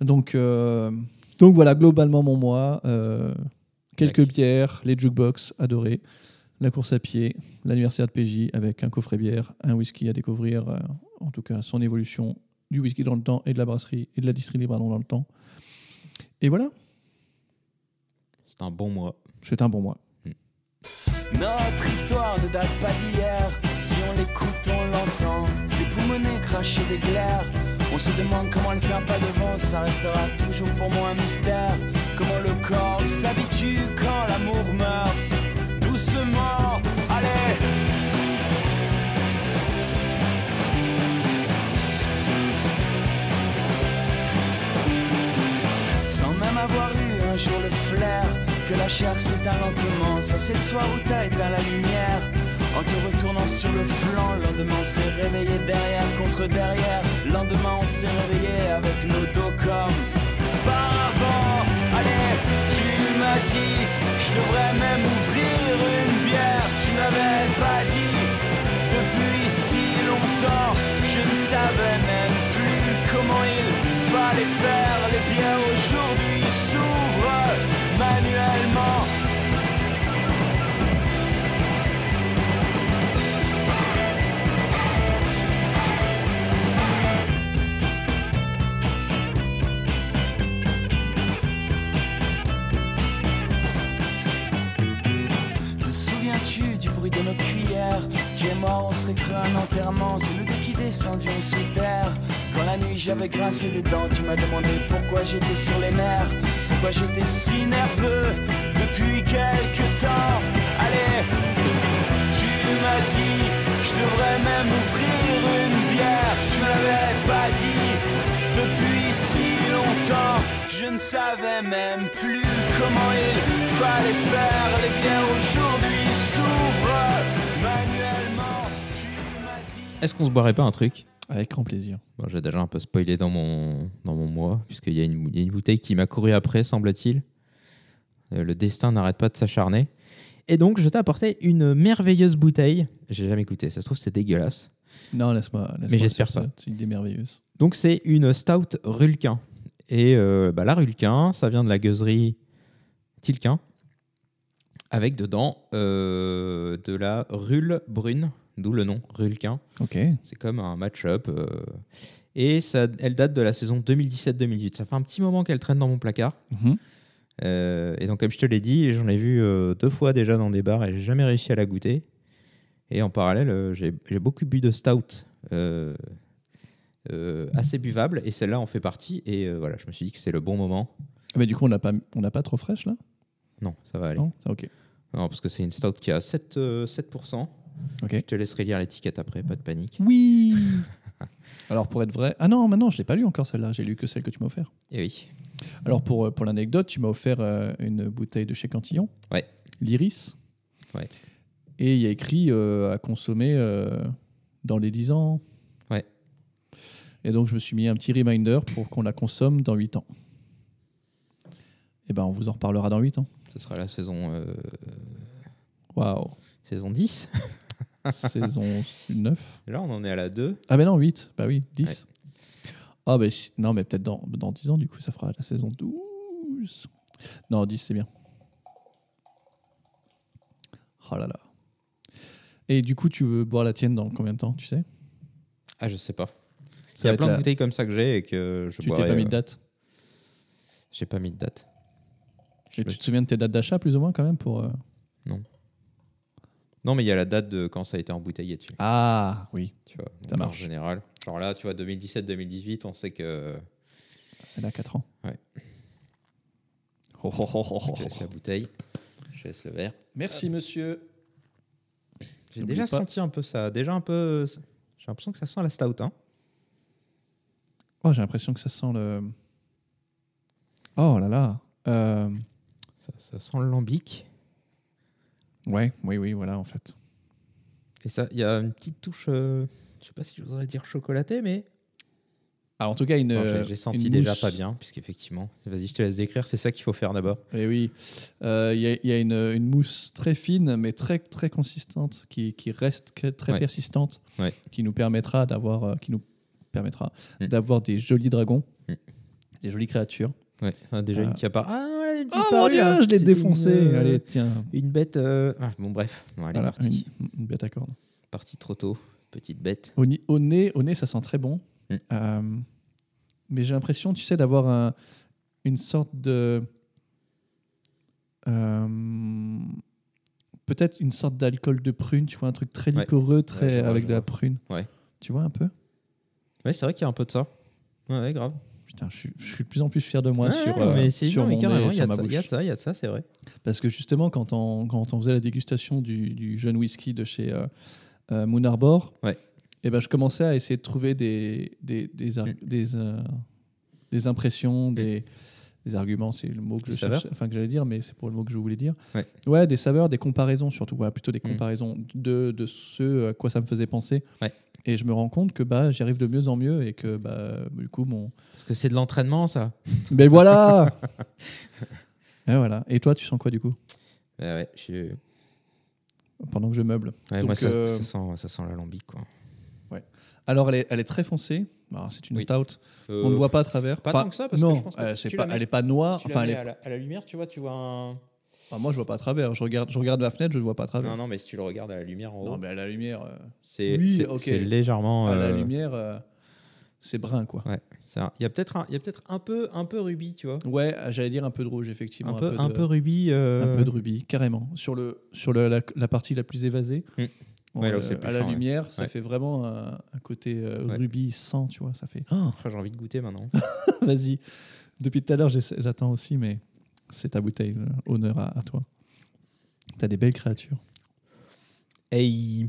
Donc, euh, donc voilà, globalement, mon mois. quelques bières, les jukebox adorés, la course à pied, l'anniversaire de PJ avec un coffret bière, un whisky à découvrir, en tout cas son évolution du whisky dans le temps et de la brasserie et de la distillerie pardon, dans le temps. Et voilà, C'est un bon mois. c'est un bon mois. Notre histoire ne date pas d'hier. Si on l'écoute, on l'entend. Ses poumonnets cracher des glaires. On se demande comment elle fait un pas devant. Ça restera toujours pour moi un mystère. Comment le corps s'habitue quand l'amour meurt. La chair s'éteint lentement. Ça c'est le soir où t'as éteint la lumière. En te retournant sur le flanc, le lendemain on s'est réveillé derrière contre derrière. Le lendemain on s'est réveillé avec nos dos comme par avant. Allez, tu m'as dit, je devrais même ouvrir une bière. Tu n'avais pas dit depuis si longtemps. Je ne savais même plus comment il fallait faire. Les bières aujourd'hui s'ouvrent manuellement. Te souviens-tu du bruit de nos cuillères Qui est mort, on serait cru un enterrement? C'est le qui descendu sous terre. Quand la nuit j'avais grincé des dents Tu m'as demandé pourquoi j'étais sur les nerfs Pourquoi j'étais si nerveux Depuis quelque temps? Allez Tu m'as dit Je devrais même ouvrir une bière. Tu l'avais pas dit Depuis si longtemps. Je ne savais même plus comment il fallait faire. Les bières aujourd'hui s'ouvrent. Manuellement Tu m'as dit Est-ce qu'on se boirait pas un truc? Avec grand plaisir. Bon, J'ai déjà un peu spoilé dans mon, dans mon mois, puisqu'il y, a une- il y a une bouteille qui m'a couru après, semble-t-il. Euh, le destin n'arrête pas de s'acharner. Et donc, je t'ai apporté une merveilleuse bouteille. J'ai jamais goûté, ça se trouve, c'est dégueulasse. Non, laisse-moi. Mais j'espère pas. ça. C'est une idée merveilleuse. Donc, c'est une stout Rulquin. Et euh, bah, la Rulquin, ça vient de la gueuserie Tilquin, avec dedans euh, de la Rule brune, d'où le nom Rulquin. Ok. C'est comme un match-up. euh, et ça, elle date de la saison 2017-2018. Ça fait un petit moment qu'elle traîne dans mon placard. Mhm. Euh, et donc, comme je te l'ai dit, j'en ai vu euh, deux fois déjà dans des bars et j'ai jamais réussi à la goûter. Et en parallèle, j'ai beaucoup bu de stout assez buvables et celle-là en fait partie. Et voilà, je me suis dit que c'est le bon moment. Mais du coup, on n'a pas, on n'a pas trop fraîche là? Non, ça va aller. Non? Ça, ok. Non, parce que c'est une stout qui a 7, euh, 7%. Je te laisserai lire l'étiquette après, pas de panique. Oui [laughs] Alors, pour être vrai. Ah non, maintenant, je l'ai pas lu encore celle-là. J'ai lu que celle que tu m'as offert. Et oui. Alors, pour, euh, pour l'anecdote, tu m'as offert euh, une bouteille de chez Cantillon. Ouais. L'Iris. Ouais. Et il y a écrit euh, à consommer euh, dans les 10 ans. Ouais. Et donc, je me suis mis un petit reminder pour qu'on la consomme dans 8 ans. Et ben, on vous en reparlera dans 8 ans. Ce sera la saison, Waouh saison 10. [laughs] [laughs] saison 9. Et là, on en est à la 2. Ah ben non, 8. Bah oui, 10. Ah ben si- non, mais peut-être dans, dans 10 ans, du coup, ça fera la saison 12. Non, 10, c'est bien. Oh là là. Et du coup, tu veux boire la tienne dans combien de temps, tu sais? Ah, je sais pas. Il y a plein de la- bouteilles comme ça que j'ai et que je Tu t'es pas mis de euh, date? J'ai pas mis de date. Je Et me- tu te souviens de tes dates d'achat, plus ou moins, quand même pour, euh, Non, mais il y a la date de quand ça a été embouteillé dessus. Ah, oui. Tu vois, Ça marche. En général. Genre là, tu vois, 2017-2018, on sait que. Elle a 4 ans. Ouais. Oh, oh, oh. Je laisse la bouteille, je laisse le verre. Merci, monsieur. J'ai déjà pas. senti un peu ça. Déjà un peu. J'ai l'impression que ça sent la stout. Hein. Oh, j'ai l'impression que ça sent le. Oh là là. Euh, Ça, ça sent le lambic. Ouais, oui, oui, voilà, en fait. Et ça, il y a une petite touche. euh, je sais pas si je voudrais dire chocolatée, mais. Alors, en tout cas, une. J'ai- euh, J'ai senti une déjà mousse- pas bien, puisqu'effectivement. Vas-y, je te laisse décrire. C'est ça qu'il faut faire d'abord. Eh oui. Euh, Il y a, il y a une, une mousse très fine, mais très, très consistante, qui, qui reste très Ouais. persistante, Ouais. qui nous permettra d'avoir. euh, qui nous permettra Mm. d'avoir des jolis dragons, Mm. des jolies créatures. Ouais. Ah, déjà une qui apparaît. Ah, Oh mon dieu, je l'ai défoncé. Une, euh, Allez, tiens. une bête. euh, ah, bon, bref. Bon, Voilà, partie. une, une bête à cornes. Partie trop tôt. Petite bête. Au, nez, au nez, ça sent très bon. Mm. Euh, mais j'ai l'impression, tu sais, d'avoir un- une sorte de. euh, Peut-être une sorte d'alcool de prune, tu vois, un truc très Ouais. liquoreux, très Ouais, avec de la prune. Ouais. Tu vois un peu? Ouais, c'est vrai qu'il y a un peu de ça. Ouais, grave. Putain, je suis, je suis de plus en plus fier de moi sur, euh, mais c'est sur non, mais mon carrément, nez, il y sur ma ça, il y a de ça, il y a de ça, c'est vrai. Parce que justement, quand on, quand on faisait la dégustation du, du jeune whisky de chez euh, euh, Moon Arbor, Ouais. eh ben, je commençais à essayer de trouver des, des, des, Mm. des, euh, des impressions, des, des arguments, c'est le mot que Des je cherche, enfin que j'allais dire, mais c'est pour le mot que je voulais dire. Ouais. des saveurs, des comparaisons surtout, voilà, plutôt des Mm. comparaisons de, de ce à quoi ça me faisait penser. Ouais. Et je me rends compte que bah, j'y arrive de mieux en mieux et que bah, du coup, mon, Parce que c'est de l'entraînement, ça. [laughs] ben voilà [laughs] Et voilà. Et toi, tu sens quoi du coup? Ouais, ouais, je suis- Pendant que je meuble. ouais, Donc, moi, ça, euh, ça sent, ça sent l'alambic, quoi. Alors, elle est, elle est très foncée. Alors, c'est une Oui. stout. Euh, On ne voit pas à travers. pas Enfin, tant que ça, parce que non, je pense que euh, c'est tu pas, la mets- elle n'est pas noire. Tu la Enfin, elle mets est- à, la, à la lumière, tu vois, tu vois un. enfin, moi, je vois pas à travers. Je regarde, je regarde la fenêtre, je ne vois pas à travers. Non, non, mais si tu le regardes à la lumière en haut, Non, mais à la lumière, euh, c'est oui, c'est- ok. c'est légèrement. à la euh, lumière, euh, c'est brun, quoi. Ouais, un- il y a peut-être un, il y a peut-être un peu, un peu rubis, tu vois. Ouais, j'allais dire un peu de rouge, effectivement. Un peu, un de- peu rubis. euh, un peu de rubis, carrément. Sur, le, sur le- la, la partie la plus évasée, Mm. Ouais, là plus à la fin, ouais. lumière, ça Ouais. fait vraiment un, un côté euh, rubis sans, tu vois. Ça fait. Oh, Après, j'ai envie de goûter maintenant. [laughs] Vas-y. Depuis tout à l'heure, j'attends aussi, mais c'est ta bouteille. euh, Honneur à, à toi. T'as des belles créatures. Et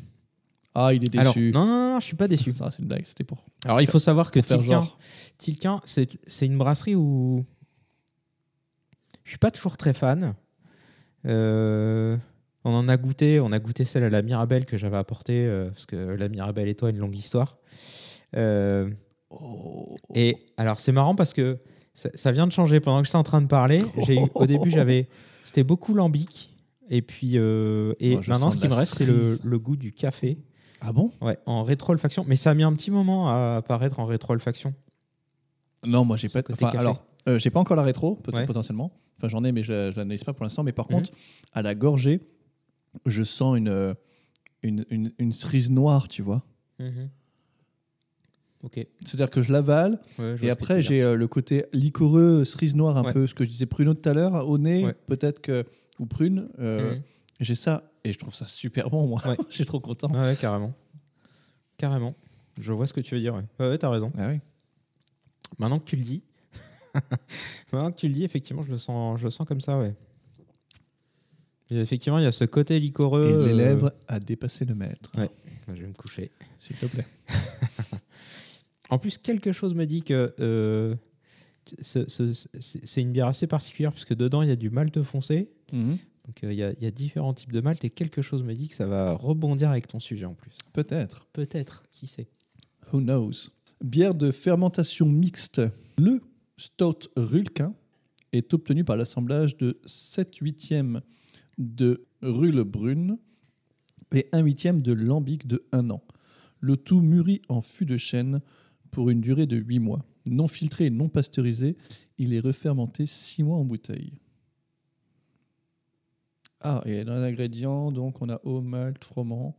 Ah, il est alors, déçu. non, non, non, je suis pas déçu. Ça, c'est une blague. C'était pour, Alors, il faut savoir que Tilquin. Tilquin, c'est c'est une brasserie où je suis pas toujours très fan. Euh, on en a goûté, on a goûté celle à la Mirabelle que j'avais apportée euh, parce que la Mirabelle et toi une longue histoire. Euh, Oh. et alors c'est marrant parce que ça, ça vient de changer pendant que j'étais en train de parler. J'ai eu- au début j'avais c'était beaucoup lambic et puis euh, et maintenant ce qui me reste c'est le, goût du café. Ah bon? Ouais, en rétro-olfaction. Mais ça a mis un petit moment à apparaître en rétro-olfaction. Non, moi, j'ai pas. Enfin, alors, euh, j'ai pas encore la rétro, peut-être Ouais. potentiellement. Enfin, j'en ai, mais je, je l'analyse pas pour l'instant. Mais par Mhm. contre, à la gorgée, je sens une, euh, une, une, une cerise noire, tu vois. Ouais, C'est-à-dire que je l'avale je et après j'ai euh, le côté liquoreux, cerise noire, un Ouais. peu ce que je disais pruneau tout à l'heure, au nez, Ouais. peut-être que. ou prune. euh, Mhm. J'ai ça et je trouve ça super bon, moi. [laughs] Je suis trop content. Ouais, ouais, carrément. Carrément. Je vois ce que tu veux dire. Ouais, ouais, ouais, t'as raison. Ah oui. Maintenant que tu le dis, [laughs] maintenant que tu le dis, effectivement, je le sens, je le sens comme ça, ouais. Et effectivement, il y a ce côté liquoreux. Et les euh, lèvres à dépasser le maître. Ouais. Je vais me coucher. S'il te plaît. [laughs] En plus, quelque chose me dit que euh, ce- ce- c'est une bière assez particulière parce que dedans il y a du malt foncé. Mhm. Donc euh, il y, a- il y a différents types de malt et quelque chose me dit que ça va rebondir avec ton sujet en plus. Peut-être. Peut-être, qui sait. Who knows? Bière de fermentation mixte. Le Stout Rulquin est obtenu par l'assemblage de 7 huitièmes de Rulle brune, et un huitième de lambic de 1 an. Le tout mûri en fût de chêne pour une durée de 8 mois. Non filtré et non pasteurisé, il est refermenté 6 mois en bouteille. Ah, et dans les ingrédients, donc on a eau, malt, froment,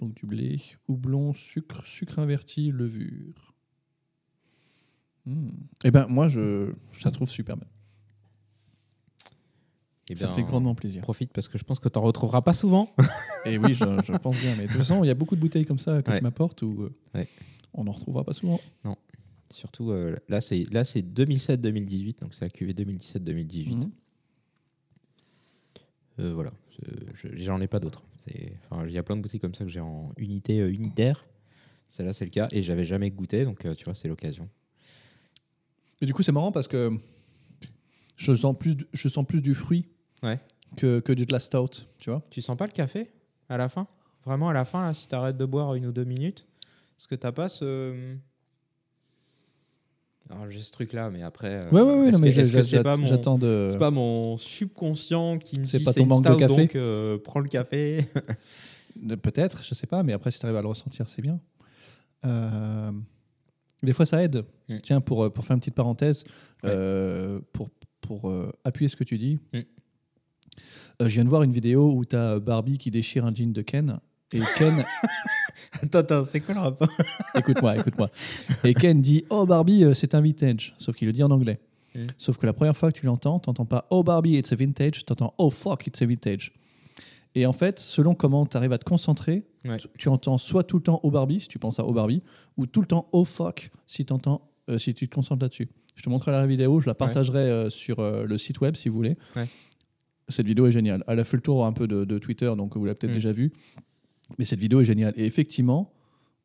donc du blé, houblon, sucre, sucre inverti, levure. Hmm. Eh ben moi je, trouve super bien. Eh Ça bien, me fait grandement plaisir. Profite parce que je pense que tu n'en retrouveras pas souvent. [laughs] Et oui, je, je pense bien. Mais de toute façon, il y a beaucoup de bouteilles comme ça que Ouais. je m'apporte où euh, Ouais. on n'en retrouvera pas souvent. Surtout euh, là, c'est là c'est 2007-2018, donc c'est la QV 2017-2018. Mhm. Euh, voilà, j'en ai pas d'autres. Enfin, il y a plein de bouteilles comme ça que j'ai en unité euh, unitaire. Celle-là, c'est le cas, et j'avais jamais goûté, donc euh, tu vois, c'est l'occasion. Et du coup, c'est marrant parce que je sens plus, du- je sens plus du fruit Ouais. que, que de la stout, tu vois. Tu sens pas le café à la fin? Vraiment à la fin, là, si tu arrêtes de boire une ou deux minutes Parce que t'as pas ce. Alors j'ai ce truc-là, mais après. euh, Ouais, ouais, ouais. Est-ce que c'est pas mon. j'attends de. C'est pas mon subconscient qui me C'est dit pas ton manque de stout, café donc euh, prends le café. Peut-être, je sais pas, mais après, si tu arrives à le ressentir, c'est bien. Euh, Des fois, ça aide. Mm. Tiens, pour, euh, pour faire une petite parenthèse, Ouais. euh, pour, pour euh, appuyer ce que tu dis, Mm. euh, je viens de voir une vidéo où tu as Barbie qui déchire un jean de Ken. Et Ken, [laughs] attends, attends, c'est quoi le rapport? Écoute-moi, écoute-moi. Et Ken dit Oh Barbie, euh, c'est un vintage. Sauf qu'il le dit en anglais. Mm. Sauf que la première fois que tu l'entends, tu n'entends pas Oh Barbie, it's a vintage. Tu entends Oh fuck, it's a vintage. Et en fait, selon comment tu arrives à te concentrer, Ouais. tu, entends soit tout le temps Oh Barbie, si tu penses à Oh Barbie, ou tout le temps Oh fuck, si, t'entends, euh, si tu te concentres là-dessus. Je te montrerai la vidéo, je la partagerai euh, sur euh, le site web si vous voulez. Ouais. Cette vidéo est géniale. Elle a fait le tour un peu de, de Twitter, donc vous l'avez peut-être Mm. déjà vue. Mais cette vidéo est géniale. Et effectivement,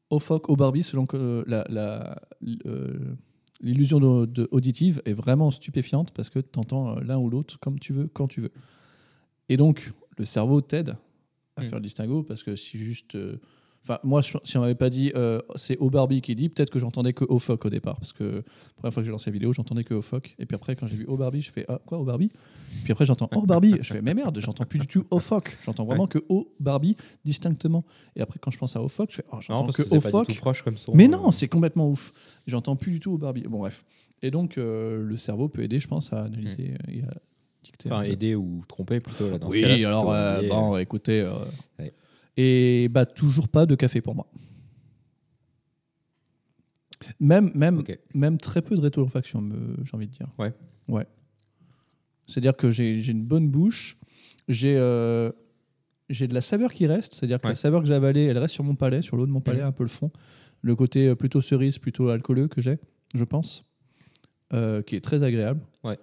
Oh fuck, Oh Barbie, selon que euh, l'illusion de, de auditive est vraiment stupéfiante parce que tu entends l'un ou l'autre comme tu veux, quand tu veux. Et donc, le cerveau t'aide à Mm. faire le distinguo parce que si juste. Enfin, moi, si on m'avait pas dit euh, c'est Oh Barbie qui dit, peut-être que j'entendais que Oh fuck au départ. Parce que la première fois que j'ai lancé la vidéo, j'entendais que Oh fuck. Et puis après, quand j'ai vu Oh Barbie, je fais Ah, quoi, Oh Barbie Puis après, j'entends Oh Barbie. Je fais Mais merde, j'entends plus du tout Oh fuck. J'entends vraiment que Oh Barbie distinctement. Et après, quand je pense à Oh fuck, je fais Oh, j'entends que proche comme son. Mais non, c'est complètement ouf. J'entends plus du tout au Barbie. Bon, bref. Et donc, euh, le cerveau peut aider, je pense, à analyser et à dicter. Enfin, aider ou tromper plutôt là dans oui, alors, euh, bon, écoutez. Ouais. Et bah, toujours pas de café pour moi. Même, même, même très peu de rétrofaction, me- j'ai envie de dire. Ouais. Ouais. C'est-à-dire que j'ai une bonne bouche, j'ai euh, j'ai de la saveur qui reste, c'est-à-dire que Ouais. la saveur que j'ai avalée, elle reste sur mon palais, sur le haut de mon palais, un peu le fond. Le côté euh, plutôt cerise, plutôt alcooleux que j'ai, je pense, euh, qui est très agréable. Ouais.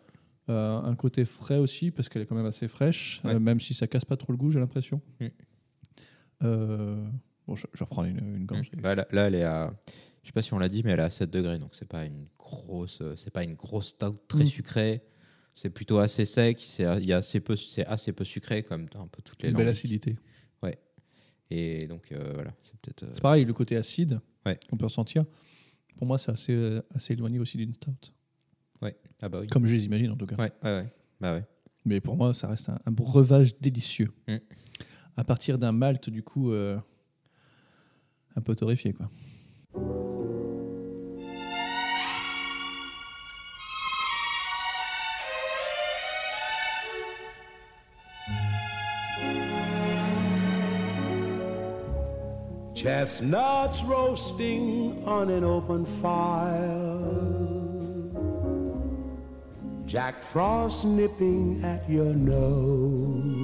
Euh, un côté frais aussi, parce qu'elle est quand même assez fraîche, Ouais. même si ça casse pas trop le goût, j'ai l'impression. Mhm. Euh, bon, je, je vais reprendre une, une gorgée. Bah, là, là, elle est à. Je sais pas si on l'a dit, mais elle est à 7 degrés, donc c'est pas une grosse, euh, c'est pas une grosse stout très Mm. sucrée. C'est plutôt assez sec. C'est assez peu, c'est assez peu sucré comme un peu toutes les Une belle acidité. Et donc euh, voilà, c'est peut-être. euh, C'est pareil, le côté acide Ouais. qu'on peut ressentir. Pour moi, c'est assez, assez éloigné aussi d'une stout. Ah bah oui. Comme je les imagine en tout cas. Ouais, ouais, ouais. Bah ouais. Mais pour moi, ça reste un, un breuvage délicieux. Mm. À partir d'un malt, du coup, euh, un peu torréfié. Quoi. Chestnuts roasting on an open fire. Jack Frost nipping at your nose.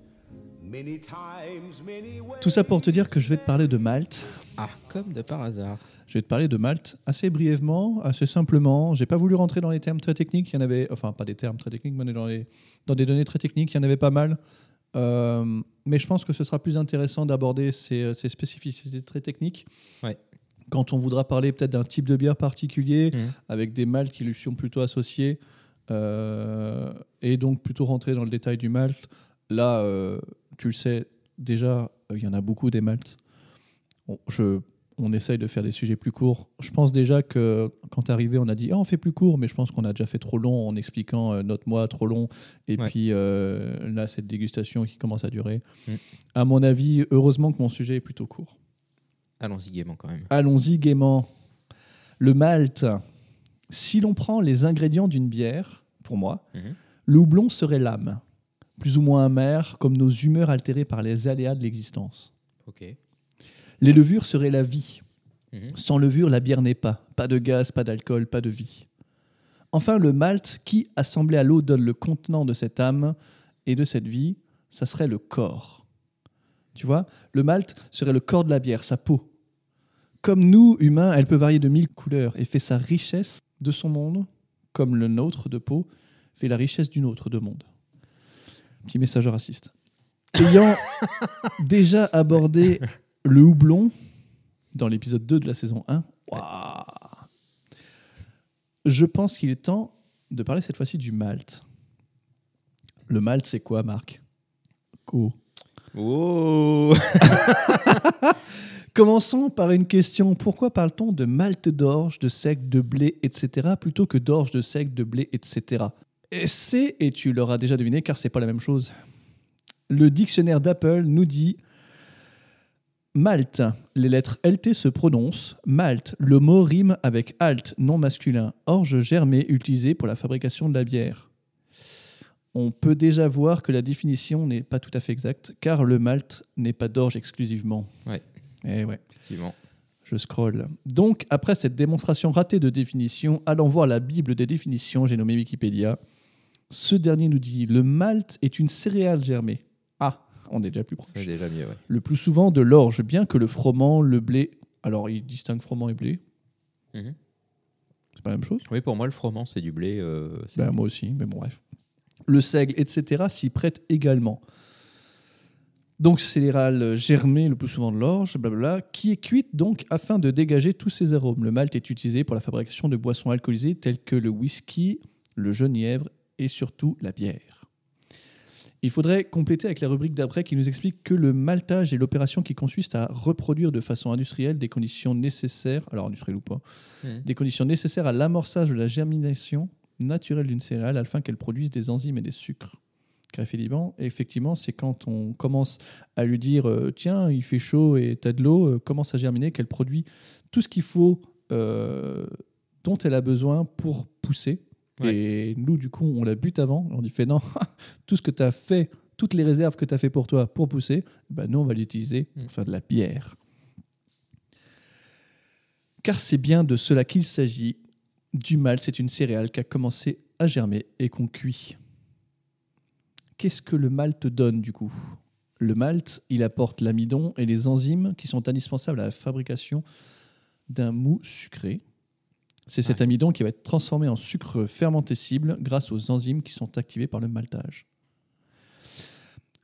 Tout ça pour te dire que je vais te parler de Malte. Ah, comme de par hasard. Je vais te parler de Malte assez brièvement, assez simplement. J'ai pas voulu rentrer dans les termes très techniques. Il y en avait, enfin pas des termes très techniques, mais dans, les, dans des données très techniques, il y en avait pas mal. Euh, mais je pense que ce sera plus intéressant d'aborder ces, ces spécificités très techniques. Ouais. Quand on voudra parler peut-être d'un type de bière particulier, Mhm. avec des maltes qui lui sont plutôt associés, euh, et donc plutôt rentrer dans le détail du malt. Là, euh, tu le sais, déjà, euh, il y en a beaucoup des maltes. On, je, on essaye de faire des sujets plus courts. Je pense déjà que quand arrivé, on a dit Ah, on fait plus court, mais je pense qu'on a déjà fait trop long en expliquant euh, notre mois trop long. Et Ouais. puis euh, là, cette dégustation qui commence à durer. Mm. À mon avis, heureusement que mon sujet est plutôt court. Allons-y gaiement quand même. Allons-y gaiement. Le malt. Si l'on prend les ingrédients d'une bière, pour moi, Mhm. le houblon serait l'âme, plus ou moins amer, comme nos humeurs altérées par les aléas de l'existence. Les levures seraient la vie. Mhm. Sans levure, la bière n'est pas. Pas de gaz, pas d'alcool, pas de vie. Enfin, le malt, qui, assemblé à l'eau, donne le contenant de cette âme et de cette vie, ça serait le corps. Tu vois Le malt serait le corps de la bière, sa peau. Comme nous, humains, elle peut varier de mille couleurs et fait sa richesse de son monde, comme le nôtre de peau fait la richesse d'une autre de monde. Petit message raciste. [laughs] Ayant déjà abordé le houblon dans l'épisode 2 de la saison 1, waouh, je pense qu'il est temps de parler cette fois-ci du malt. Le malt, c'est quoi, Marc? Oh [laughs] Commençons par une question. Pourquoi parle-t-on de malt d'orge, de seigle, de blé, etc., plutôt que d'orge, de seigle, de blé, etc. Et c'est, et tu l'auras déjà deviné, car c'est pas la même chose. Le dictionnaire d'Apple nous dit Malte. Les lettres LT se prononcent. Malte. Le mot rime avec alt, non masculin. Orge germée utilisée pour la fabrication de la bière. On peut déjà voir que la définition n'est pas tout à fait exacte, car le malt n'est pas d'orge exclusivement. Ouais. Eh ouais. Effectivement. Je scrolle. Donc, après cette démonstration ratée de définition, allons voir la Bible des définitions, j'ai nommé Wikipédia. Ce dernier nous dit Le malt est une céréale germée. Ah, on est déjà plus proche. C'est déjà mieux, ouais. Le plus souvent de l'orge, bien que le froment, le blé. Alors, il distingue froment et blé. Mhm. C'est pas la même chose? Oui, pour moi, le froment, c'est du blé. euh, c'est- Ben, Moi aussi, mais bon, bref. Le seigle, etc., s'y prête également. Donc, céréale germée, le plus souvent de l'orge, blablabla, qui est cuite donc afin de dégager tous ses arômes. Le malt est utilisé pour la fabrication de boissons alcoolisées telles que le whisky, le genièvre et surtout la bière. Il faudrait compléter avec la rubrique d'après qui nous explique que le maltage est l'opération qui consiste à reproduire de façon industrielle des conditions nécessaires, alors industrielle ou pas, Mhm. des conditions nécessaires à l'amorçage de la germination naturelle d'une céréale afin qu'elle produise des enzymes et des sucres. Car effectivement, effectivement, c'est quand on commence à lui dire euh, tiens, il fait chaud et t'as de l'eau, euh, commence à germiner, qu'elle produit tout ce qu'il faut euh, dont elle a besoin pour pousser. Ouais. Et nous, du coup, on la bute avant. On dit fait non, [laughs] tout ce que tu as fait, toutes les réserves que tu as fait pour toi pour pousser, ben nous, on va l'utiliser Mm. pour faire de la bière. Car c'est bien de cela qu'il s'agit. Du malt, c'est une céréale qui a commencé à germer et qu'on cuit. Qu'est-ce que le malt donne du coup? Le malt, il apporte l'amidon et les enzymes qui sont indispensables à la fabrication d'un mou sucré. C'est cet Ouais. amidon qui va être transformé en sucre fermentescible grâce aux enzymes qui sont activées par le maltage.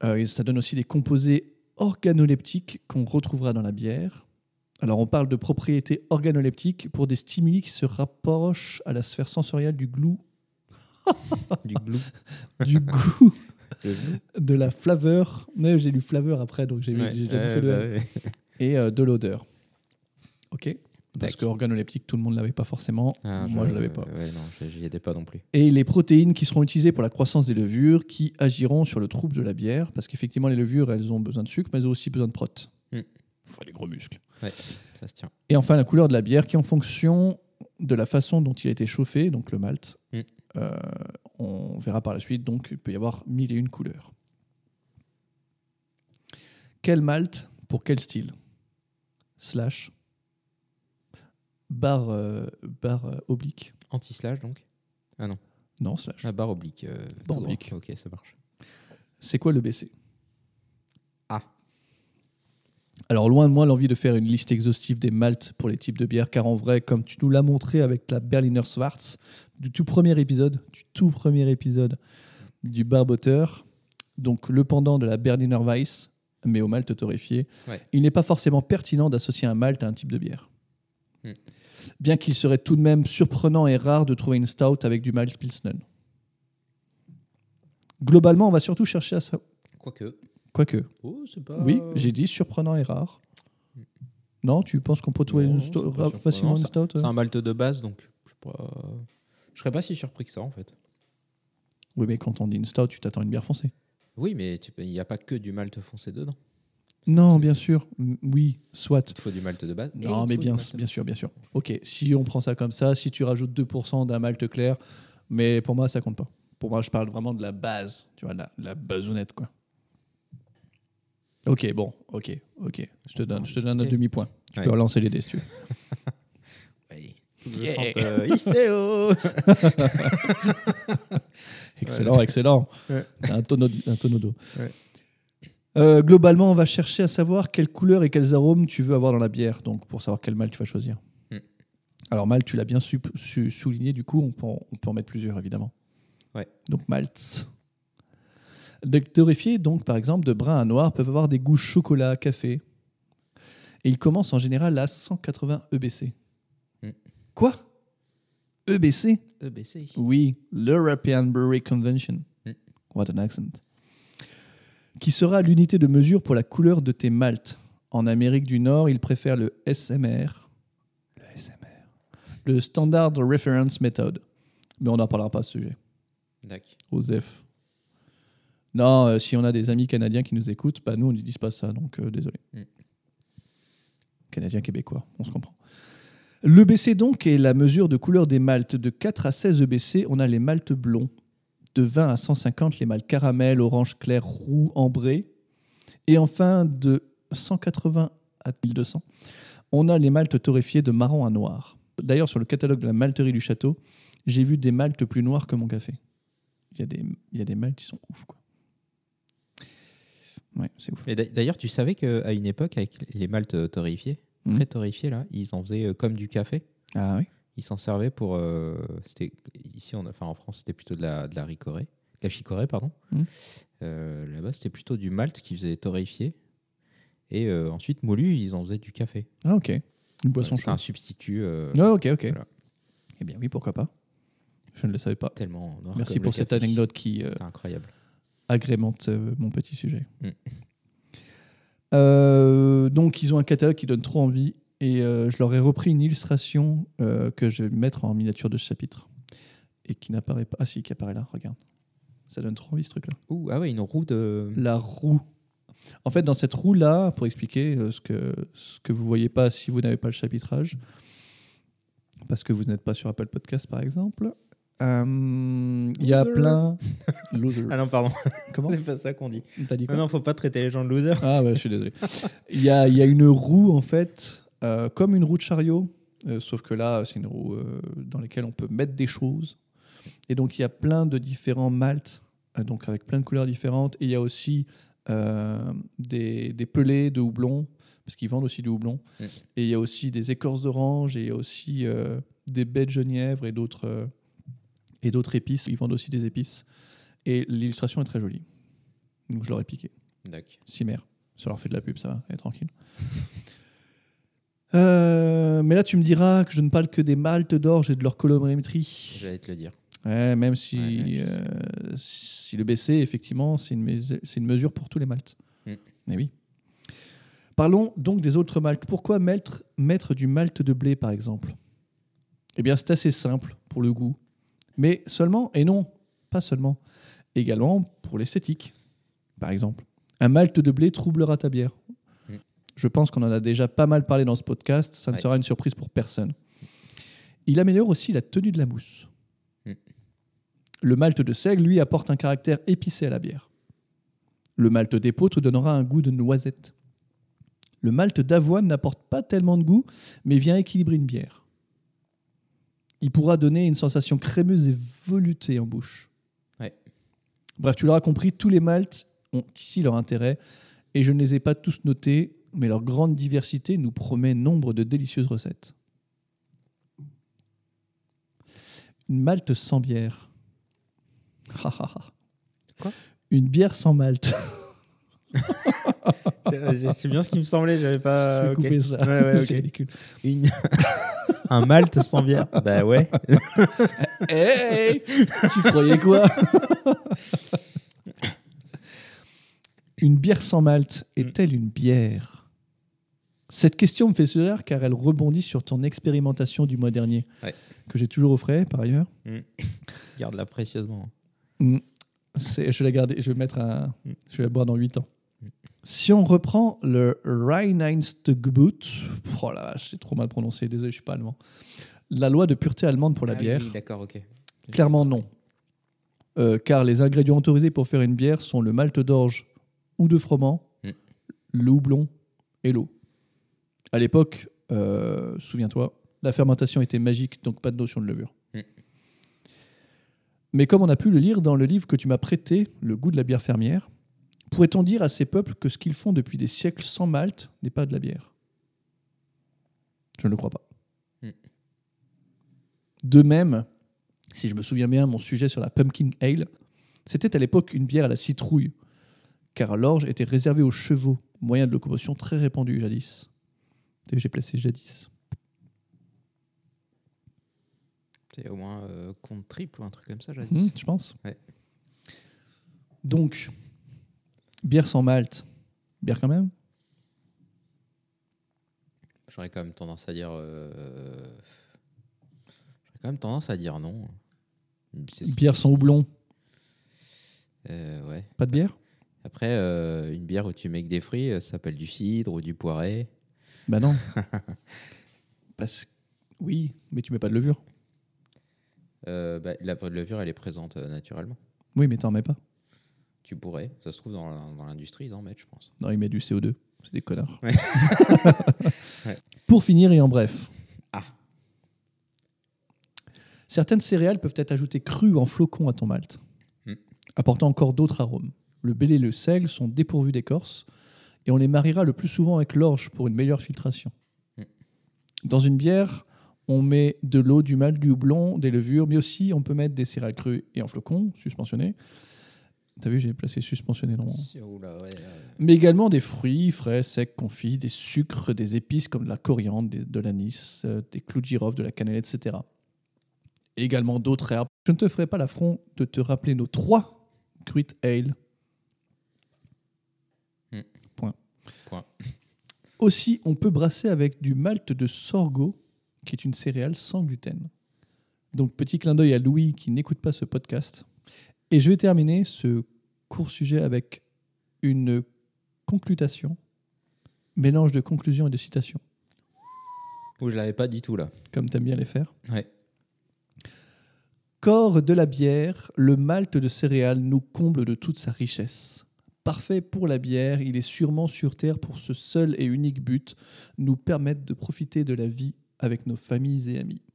Euh, et ça donne aussi des composés organoleptiques qu'on retrouvera dans la bière. Alors on parle de propriétés organoleptiques pour des stimuli qui se rapprochent à la sphère sensorielle du glou, [laughs] Du glou. du [laughs] goût de la flaveur. Mais j'ai lu flaveur après, donc j'ai Ouais, bah. Et euh, de l'odeur. Ok Parce que organoleptique, tout le monde ne l'avait pas forcément. Ah, Moi, je l'avais pas. Ouais, non, j'y- étais pas non plus. Et les protéines qui seront utilisées pour la croissance des levures qui agiront sur le trouble de la bière. Parce qu'effectivement, les levures, elles ont besoin de sucre, mais elles ont aussi besoin de prot. Mm. Faut des gros muscles. Ça se tient. Et enfin, la couleur de la bière qui, en fonction de la façon dont il a été chauffé, donc le malt, Mm. euh, on verra par la suite, donc il peut y avoir mille et une couleurs. Quel malt pour quel style? Slash. Barre, euh, barre euh, oblique. Anti-slash donc? Non, slash. La barre oblique. euh, Barre oblique. Ok, ça marche. C'est quoi le BC Ah. Alors, loin de moi l'envie de faire une liste exhaustive des maltes pour les types de bières, car en vrai, comme tu nous l'as montré avec la Berliner Schwarz, du tout premier épisode, du tout premier épisode du barboteur, donc le pendant de la Berliner Weiss, mais au malt torréfié, Ouais. il n'est pas forcément pertinent d'associer un malt à un type de bière. Hmm. Bien qu'il serait tout de même surprenant et rare de trouver une stout avec du malt Pilsner. Globalement, on va surtout chercher à ça. Quoique. Quoique. Oh, pas. Oui, j'ai dit surprenant et rare. Non, tu penses qu'on peut trouver Non, une sto- facilement une stout euh C'est un malt de base, donc je pas. Je serais pas si surpris que ça en fait. Oui, mais quand on dit une stout, tu t'attends à une bière foncée. Oui, mais il n'y a pas que du malt foncé dedans. Non, bien sûr. Oui, soit. Il faut du malt de base. Non, mais bien, bien sûr, bien sûr. Ok, si on prend ça comme ça, si tu rajoutes 2% d'un malt clair, mais pour moi, ça compte pas. Pour moi, je parle vraiment de la base, tu vois, la, la bazounette, quoi. Ok, bon, ok, ok. Je te On donne, je te donne un demi-point. Tu Ouais. peux relancer les dés si tu veux. [laughs] Oui. Je Yeah. chante euh, Iseo [laughs] Excellent, excellent. Ouais. Un tonneau, un tonneau d'eau. Ouais. Euh, globalement, on va chercher à savoir quelles couleurs et quels arômes tu veux avoir dans la bière, donc pour savoir quel mal tu vas choisir. Mm. Alors malt, tu l'as bien su- su- souligné, du coup, on peut, en, on peut en mettre plusieurs, évidemment. Ouais. Donc malts. Les torréfiés, donc par exemple, de brun à noir, peuvent avoir des goûts chocolat, café. Et ils commencent en général à 180 EBC. Mm. Quoi? EBC EBC. oui, l'European Brewery Convention. Mm. What an accent. Qui sera l'unité de mesure pour la couleur de tes maltes? En Amérique du Nord, ils préfèrent le SMR. Le SMR. Le Standard Reference Method. Mais on n'en parlera pas à ce sujet. D'accord. Osef. Non, euh, si on a des amis canadiens qui nous écoutent, bah nous on ne dit pas ça, donc euh, désolé. Mm. Canadien québécois, on se comprend. L'EBC donc est la mesure de couleur des maltes. De 4 à 16 EBC, on a les maltes blonds. De 20 à 150, les maltes caramel, orange clair, roux, ambré. Et enfin, de 180 à 1200, on a les maltes torréfiés de marron à noir. D'ailleurs, sur le catalogue de la malterie du château, j'ai vu des maltes plus noirs que mon café. Il y a des, il y a des maltes qui sont ouf, quoi. Ouais, c'est ouf. Et d'a- d'ailleurs, tu savais qu'à une époque, avec les maltes torréfiés, Mhm. très torréfiés, là, ils en faisaient euh, comme du café? Ah oui Ils s'en servaient pour. euh, c'était ici, on a, enfin en France, c'était plutôt de la, de la ricorée, de la chicorée, pardon. Mhm. Euh, Là-bas, c'était plutôt du malt qui faisait torréfier. Et euh, ensuite, moulu, ils en faisaient du café. Ah ok. Une boisson C'était chaude. un substitut euh, Ah, ok, ok. Voilà. Eh bien oui, pourquoi pas. Je ne le savais pas. tellement noir. Merci comme pour le cette café. anecdote qui euh, C'était incroyable. agrémente euh, mon petit sujet. Mm. Euh, donc, ils ont un catalogue qui donne trop envie et euh, je leur ai repris une illustration euh, que je vais mettre en miniature de ce chapitre et qui n'apparaît pas. Ah si, qui apparaît là, regarde. Ça donne trop envie ce truc-là. Ouh, ah ouais, une roue de. La roue. En fait, dans cette roue-là, pour expliquer euh, ce que, ce que vous voyez pas si vous n'avez pas le chapitrage, parce que vous n'êtes pas sur Apple Podcast par exemple, il y a Loser. plein. [laughs] Loser. Ah non, pardon, Comment [laughs] c'est pas ça qu'on dit. T'as dit quoi Non, non, faut pas traiter les gens de losers. Ah ouais, je suis désolé. Il y a, il y a une roue, en fait, euh, comme une roue de chariot, euh, sauf que là, c'est une roue euh, dans laquelle on peut mettre des choses. Et donc, il y a plein de différents maltes, donc avec plein de couleurs différentes. Et il y a aussi des, des pelés de houblon, parce qu'ils vendent aussi du houblon. Et il y a aussi des écorces d'orange, et il y a aussi des baies de genièvre et d'autres et d'autres épices. Ils vendent aussi des épices. Et l'illustration est très jolie. Donc, je leur ai piqué. D'accord. Cimer. Ça leur fait de la pub, ça va, et tranquille. [laughs] Euh, mais là, tu me diras que je ne parle que des maltes d'orge et de leur colorimétrie. J'allais te le dire. Ouais, même si, Ouais, euh, si le BC, effectivement, c'est une, mesure pour tous les maltes. Mm. Mais oui. Parlons donc des autres maltes. Pourquoi mettre, mettre du malt de blé, par exemple? Eh bien, c'est assez simple pour le goût. Mais seulement, et non, pas seulement, également pour l'esthétique, par exemple. Un malt de blé troublera ta bière. Je pense qu'on en a déjà pas mal parlé dans ce podcast. Ça ne Ouais. sera une surprise pour personne. Il améliore aussi la tenue de la mousse. Mm. Le malt de seigle, lui, apporte un caractère épicé à la bière. Le malt d'épeautre donnera un goût de noisette. Le malt d'avoine n'apporte pas tellement de goût, mais vient équilibrer une bière. Il pourra donner une sensation crémeuse et veloutée en bouche. Ouais. Bref, tu l'auras compris, tous les maltes ont ici leur intérêt, et je ne les ai pas tous notés, mais leur grande diversité nous promet nombre de délicieuses recettes. Une malte sans bière. Quoi? Une bière sans malte. [laughs] C'est bien ce qui me semblait, j'avais pas. Je vais ok. couper ça. Ouais, ouais, [laughs] C'est ok. ridicule. Une- [laughs] Un malt sans bière. Bah ouais. Hey Tu croyais quoi? Une bière sans malt est-elle une bière? Cette question me fait sourire car elle rebondit sur ton expérimentation du mois dernier, Ouais. que j'ai toujours au frais par ailleurs. [laughs] Garde-la précieusement. Mm. Je vais la garder, je vais mettre un, Mm. je vais la boire dans 8 ans. Si on reprend le Reinheitsgebot, oh vache, c'est trop mal prononcé, désolé, je suis pas allemand. La loi de pureté allemande pour la Ah bière. oui, d'accord, ok. Clairement non. Euh, car les ingrédients autorisés pour faire une bière sont le malt d'orge ou de froment, Mm. le houblon et l'eau. À l'époque, euh, souviens-toi, la fermentation était magique, donc pas de notion de levure. Mm. Mais comme on a pu le lire dans le livre que tu m'as prêté, Le goût de la bière fermière, pourrait-on dire à ces peuples que ce qu'ils font depuis des siècles sans malt n'est pas de la bière? Je ne le crois pas. Mm. De même, si je me souviens bien, mon sujet sur la pumpkin ale, c'était à l'époque une bière à la citrouille, car l'orge était réservée aux chevaux, moyen de locomotion très répandu jadis. Vu, J'ai placé jadis. C'est au moins euh, compte triple ou un truc comme ça, Hmm, dit. je pense. Ouais. Donc, bière sans malt, bière quand même? J'aurais quand même tendance à dire. euh, J'aurais quand même tendance à dire non. Bière sans houblon, Euh, ouais. pas de bière? Après, euh, une bière où tu mets que des fruits, ça s'appelle du cidre ou du poiré. Bah non. [laughs] Parce oui, mais tu mets pas de levure. Euh, bah, la levure, elle est présente euh, naturellement. Oui, mais t'en mets pas. Tu pourrais. Ça se trouve dans, la- dans l'industrie, ils en mettent, je pense. Non, il met du CO2. C'est des connards. Ouais. [laughs] Ouais. Pour finir et en bref. Ah. Certaines céréales peuvent être ajoutées crues en flocons à ton malt, Hmm. apportant encore d'autres arômes. Le blé et le seigle sont dépourvus d'écorce et on les mariera le plus souvent avec l'orge pour une meilleure filtration. Hmm. Dans une bière, on met de l'eau, du malt, du houblon, des levures, mais aussi on peut mettre des céréales crues et en flocons, suspensionnés. T'as vu, j'ai placé suspensionné dans mon... Oula, ouais, Mais également des fruits frais, secs, confits, des sucres, des épices comme de la coriandre, des- de l'anis, euh, des clous de girofle, de la cannelle, etc. Également d'autres herbes. Je ne te ferai pas l'affront de te rappeler nos trois Gruit Ale. Hmm. Point. Point. Aussi, on peut brasser avec du malt de sorgho, qui est une céréale sans gluten. Donc, petit clin d'œil à Louis qui n'écoute pas ce podcast. Et je vais terminer ce court sujet avec une conclutation, mélange de conclusion et de citation, Ou je l'avais pas du tout là. comme tu aimes bien les faire. Ouais. Corps de la bière, le malt de céréales nous comble de toute sa richesse. Parfait pour la bière, il est sûrement sur Terre pour ce seul et unique but, nous permettre de profiter de la vie avec nos familles et amis.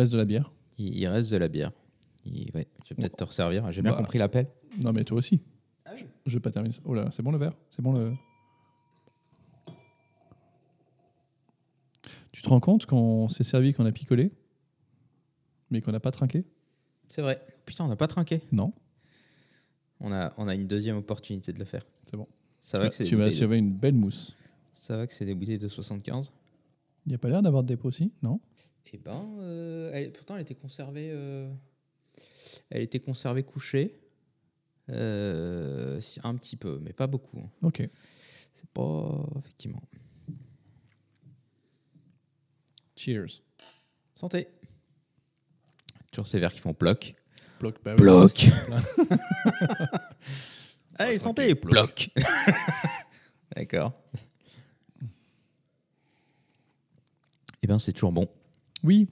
Reste de la bière. Il, il reste de la bière. Il- ouais, je vais peut-être te resservir. J'ai bien Bah. compris l'appel. Non, mais toi aussi. Je vais pas terminer. Oh là, c'est bon le verre? C'est bon le. Tu te rends compte qu'on s'est servi, qu'on a picolé, mais qu'on n'a pas trinqué? C'est vrai. Putain, on n'a pas trinqué. Non. On a, on a une deuxième opportunité de le faire. C'est bon. Ça va que c'est tu vas servi une belle mousse. ça va que c'est des bouteilles de 75. Il n'y a pas l'air d'avoir de dépôt aussi, non? Eh ben, euh, elle- pourtant, elle était conservée. euh, elle était conservée couchée. Euh, un petit peu, mais pas beaucoup. hein. Ok. C'est pas effectivement. Cheers. Santé. Toujours ces verres qui font bloc. Bloc. bah oui, plein. [laughs] [laughs] Allez, santé. Bloc. [laughs] D'accord. Eh bien, c'est toujours bon. Oui.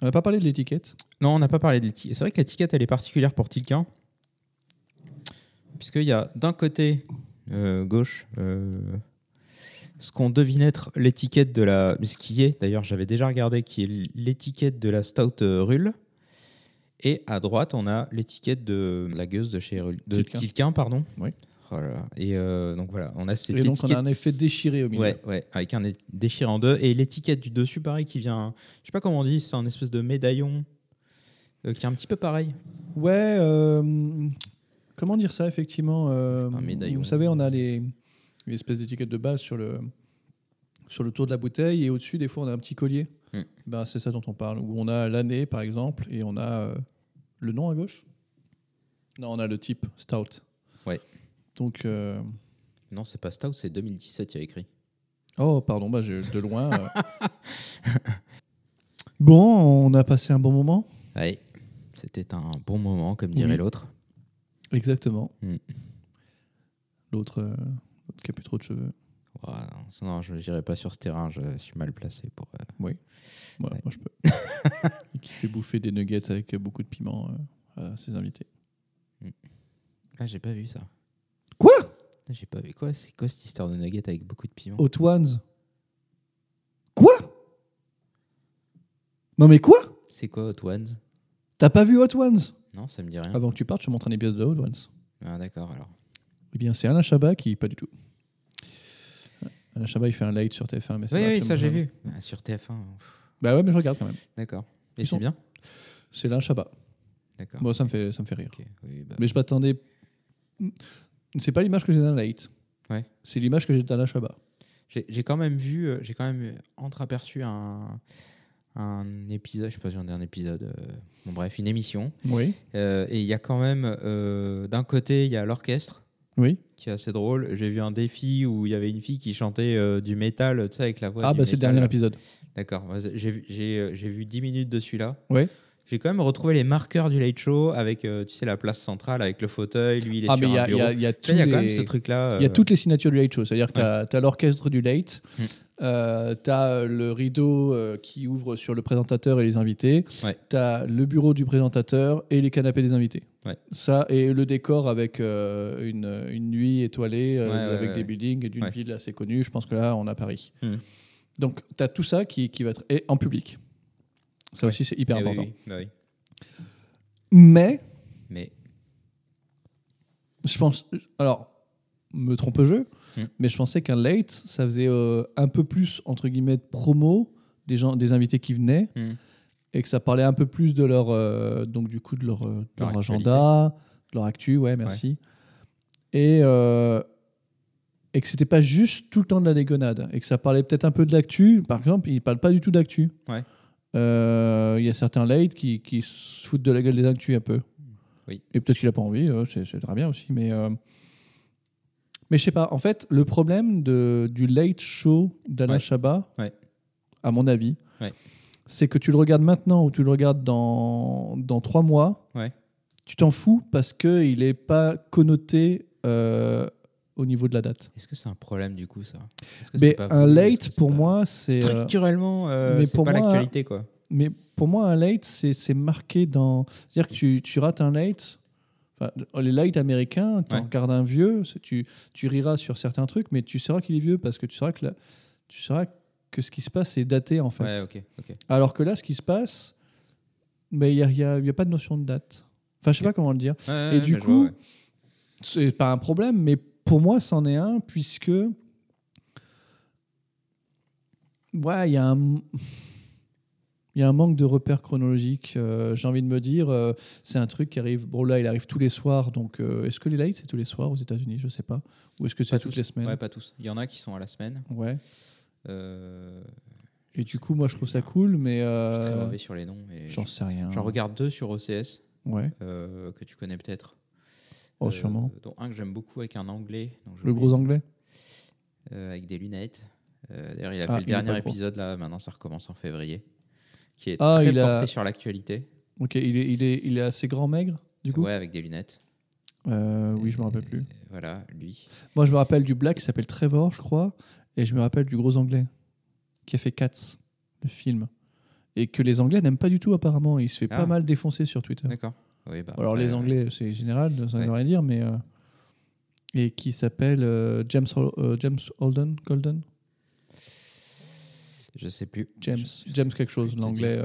On n'a pas parlé de l'étiquette. Non, on n'a pas parlé de l'étiquette. C'est vrai que l'étiquette, elle est particulière pour Tilquin. Puisqu'il y a d'un côté euh, gauche euh, ce qu'on devine être l'étiquette de la. Ce qui est, d'ailleurs, j'avais déjà regardé, qui est l'étiquette de la Stout euh, Rulle. Et à droite, on a l'étiquette de la gueuse de chez de Tilquin. Tilquin. pardon. Oui. Voilà. Et euh, donc voilà, on a cette Et donc, on a un effet déchiré au milieu. Ouais, ouais, avec un déchiré en deux. Et l'étiquette du dessus, pareil, qui vient. Je sais pas comment on dit, c'est un espèce de médaillon euh, qui est un petit peu pareil. Ouais, euh, comment dire ça effectivement Un médaillon. Vous savez, on a les, les espèces d'étiquettes de base sur le, sur le tour de la bouteille et au-dessus, des fois, on a un petit collier. Mm. Ben, c'est ça dont on parle. Où on a l'année, par exemple, et on a le nom à gauche? Non, on a le type Stout. Donc, euh, Non, c'est pas Stout, c'est 2017, il y a écrit. oh, pardon, bah, je- de loin. euh. [laughs] bon, on a passé un bon moment? Ouais, c'était un bon moment, comme dirait Oui. l'autre. Exactement. Mm. L'autre euh, qui a plus trop de cheveux. Non, je n'irai pas sur ce terrain, je suis mal placé pour. euh, Ouais, Ouais. Moi, je peux. Et [laughs] qui fait bouffer des nuggets avec beaucoup de piment euh, à ses invités. Ah, j'ai pas vu ça. J'ai pas vu. Quoi C'est quoi cette histoire de nugget avec beaucoup de piment? Hot Ones Quoi? Non mais quoi? C'est quoi Hot Ones? T'as pas vu Hot Ones? Non, ça me dit rien. Avant que tu partes, je te montre un épisode de Hot Ones. Ah, d'accord, alors. Eh bien, c'est Alain Chabat qui... Pas du tout. Alain Chabat, il fait un light sur TF1. Mais Oui, oui, ça j'ai vu. Ah, sur TF1. pff, Bah ouais, mais je regarde quand même. D'accord. Et Ils c'est sont- bien? C'est Alain Chabat. D'accord. Bon, ça me fait, ça me fait rire. Oui, bah, Mais je m'attendais... C'est pas l'image que j'ai d'un light. Ouais. C'est l'image que j'ai d'Alain Chabat. J'ai j'ai quand même vu, euh, j'ai quand même entreaperçu un, un épisode, je sais pas si j'en ai un épisode, euh, bon bref, une émission. Oui. Euh, et il y a quand même, euh, d'un côté, il y a l'orchestre Oui. qui est assez drôle. J'ai vu un défi où il y avait une fille qui chantait du métal, tu sais, avec la voix. Ah, bah c'est le dernier épisode. D'accord. J'ai vu- j'ai euh, j'ai vu 10 minutes de celui-là. Ouais. J'ai quand même retrouvé les marqueurs du Late Show avec, euh, tu sais, la place centrale avec le fauteuil, lui, il est Ah, sur mais un a, il y a, il y a Tu tous sais, Il y a quand même ce truc-là. Il y a euh, toutes les signatures du Late Show, c'est-à-dire que tu as, l'orchestre du Late, Mm. tu as le rideau euh, qui ouvre sur le présentateur et les invités, Ouais. tu as le bureau du présentateur et les canapés des invités. Ouais. Ça, et le décor avec une, une nuit étoilée, Ouais, ouais, avec ouais. des buildings et d'une Ouais. ville assez connue. Je pense que là, on a Paris. Mm. Donc, tu as tout ça qui, qui va être et en public. Ça Ouais. aussi, c'est hyper eh important. oui, bah oui. Mais, Mais je pense. Alors, me trompe-je, Hmm. mais je pensais qu'un late, ça faisait euh, un peu plus, entre guillemets, de promo des, gens, des invités qui venaient Hmm. et que ça parlait un peu plus de leur. euh, donc, du coup, de leur, euh, de Leur agenda, de leur actu, ouais, merci. Et. euh, et que c'était pas juste tout le temps de la dégonade et que ça parlait peut-être un peu de l'actu. Par exemple, ils parlent pas du tout d'actu. Ouais. Euh, Il y a certains late qui, qui se foutent de la gueule des actus un peu. Oui. Et peut-être qu'il a pas envie, euh, c'est très bien aussi. Mais, euh, mais je sais pas. En fait, le problème de, du late show d'Alain Ouais. Chabat, Ouais. à mon avis, Ouais. c'est que tu le regardes maintenant ou tu le regardes dans, dans trois mois, tu t'en fous parce qu'il n'est pas connoté euh, au niveau de la date. est-ce que c'est un problème du coup ça? Que Mais pas un late, pour pas- moi, c'est. euh, Structurellement, euh, mais pour pas l'actualité quoi. Mais pour moi, un late, c'est marqué dans. C'est-à-dire que tu, tu rates un late. Enfin, les late américains, tu Ouais. regardes un vieux, tu, tu riras sur certains trucs, mais tu sauras qu'il est vieux parce que tu sauras que, la- tu sauras que ce qui se passe est daté en fait. Ouais, ok, ok. Alors que là, ce qui se passe, il n'y a, y a- y a pas de notion de date. Enfin, je sais Ok. pas comment le dire. Ouais, Et du coup, c'est pas un problème, mais pour moi, c'en est un, puisque. Ouais, il y a un. Il y a un manque de repères chronologiques. euh, J'ai envie de me dire, euh, c'est un truc qui arrive. Bon, là, il arrive tous les soirs. Donc, euh, est-ce que les lights, c'est tous les soirs aux États-Unis? Je sais pas. Ou est-ce que c'est toutes tous. les semaines? Ouais, pas tous. Il y en a qui sont à la semaine. Ouais. Et du coup, moi, je trouve ça cool, mais. je suis très mauvais sur les noms. J'en sais rien. J'en regarde deux sur OCS Ouais. que tu connais peut-être. Oh, Euh, sûrement. Dont un que j'aime beaucoup avec un anglais. Le gros anglais euh, avec des lunettes. Euh, D'ailleurs, il a Ah, fait le dernier épisode là, maintenant ça recommence en février, qui est Ah, très il a- porté sur l'actualité. Ok, il est, il, est, il est assez grand, maigre, du coup Ouais, avec des lunettes. Euh, Oui, je me rappelle plus. Voilà, lui. Moi, je me rappelle du black qui s'appelle Trevor, je crois, et je me rappelle du gros anglais qui a fait Cats, le film. Et que les Anglais n'aiment pas du tout, apparemment. Il se fait Ah. pas mal défoncer sur Twitter. D'accord. Oui, bah, Alors, les euh, Anglais, c'est général, ça ne veut rien dire, mais. euh, Et qui s'appelle euh, James, Hol- James Holden Golden? Je sais plus. James, Je- James quelque chose, l'anglais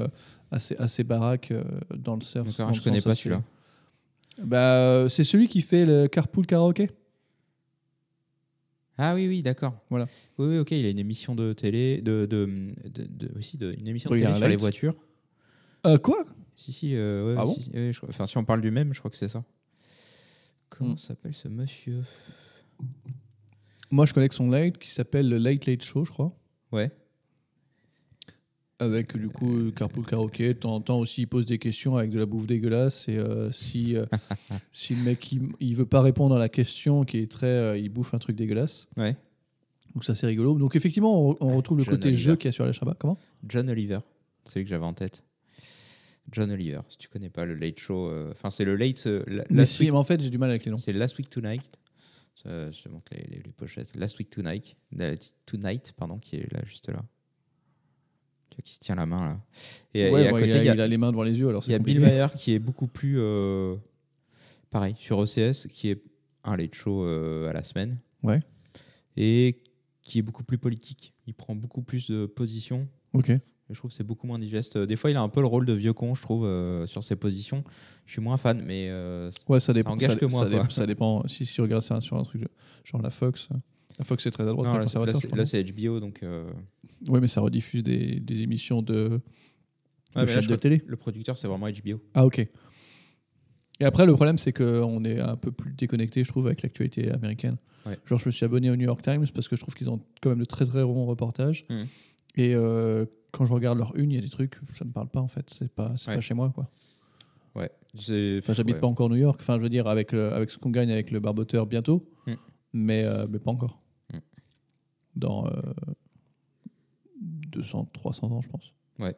assez, assez baraque dans le surf. Je le connais pas celui-là. Bah, c'est celui qui fait le carpool karaoké? Ah oui, oui, d'accord. Voilà. Oui, oui, ok, il a une émission de télé, de, de, de- de- aussi de, une émission de Oui, télé sur les light. voitures. Euh, quoi? Si, si, euh, ouais, Ah bon si, ouais, je enfin, si on parle du même, je crois que c'est ça. Comment Hmm. s'appelle ce monsieur? Moi, je connais que son late qui s'appelle le Late Late Show, je crois. Ouais. Avec du coup euh, Carpool Karaoké. De temps en temps aussi, il pose des questions avec de la bouffe dégueulasse. Et euh, si, euh, [laughs] si le mec il, il veut pas répondre à la question, qui est très. euh, il bouffe un truc dégueulasse. Ouais. Donc ça, c'est rigolo. Donc effectivement, on, on retrouve le John côté Oliver. jeu qu'il y a sur la Shabbat. Comment? John Oliver, c'est celui que j'avais en tête. John Oliver, si tu connais pas le Late Show, euh, enfin c'est le Late, euh, la- Mais si, Week- mais en fait, j'ai du mal avec les noms. c'est Last Week Tonight. Ça, je te montre les, les- les pochettes. Last Week Tonight, euh, Tonight, pardon, qui est là juste là. Tu vois, qui se tient la main là. Et, Ouais, et à bon, côté, il, a, il a, il a les mains devant les yeux, alors il c'est y a Bill. Maher qui est beaucoup plus euh, pareil sur OCS, qui est un Late Show euh, à la semaine. Ouais. Et qui est beaucoup plus politique. Il prend beaucoup plus de positions. Ok. Je trouve que c'est beaucoup moins digeste. Des fois, il a un peu le rôle de vieux con, je trouve, euh, sur ses positions. Je suis moins fan, mais euh, Ouais, ça dépend. engage ça, que moi, ça, quoi. ça dépend. [laughs] Si, si tu regardes ça sur un truc genre la Fox, euh, la Fox c'est très à droite, non, très là, c'est- HBO, donc. euh, Oui, mais ça rediffuse des, des émissions de, ouais, de là, télé. Le producteur, c'est vraiment HBO. Ah, ok. Et après, le problème, c'est qu'on est un peu plus déconnecté, je trouve, avec l'actualité américaine. Ouais. Genre, je me suis abonné au New York Times parce que je trouve qu'ils ont quand même de très très bons reportages. Mhm. Et euh, quand je regarde leur une, il y a des trucs, ça me parle pas en fait. C'est pas, c'est Ouais. pas chez moi, quoi. Ouais. Enfin, j'habite ouais. pas encore New York. Enfin, je veux dire, avec, le- avec ce qu'on gagne avec le barboteur bientôt, Mm. mais, euh, mais pas encore. Mm. Dans euh, 200, 300 ans, je pense. Ouais.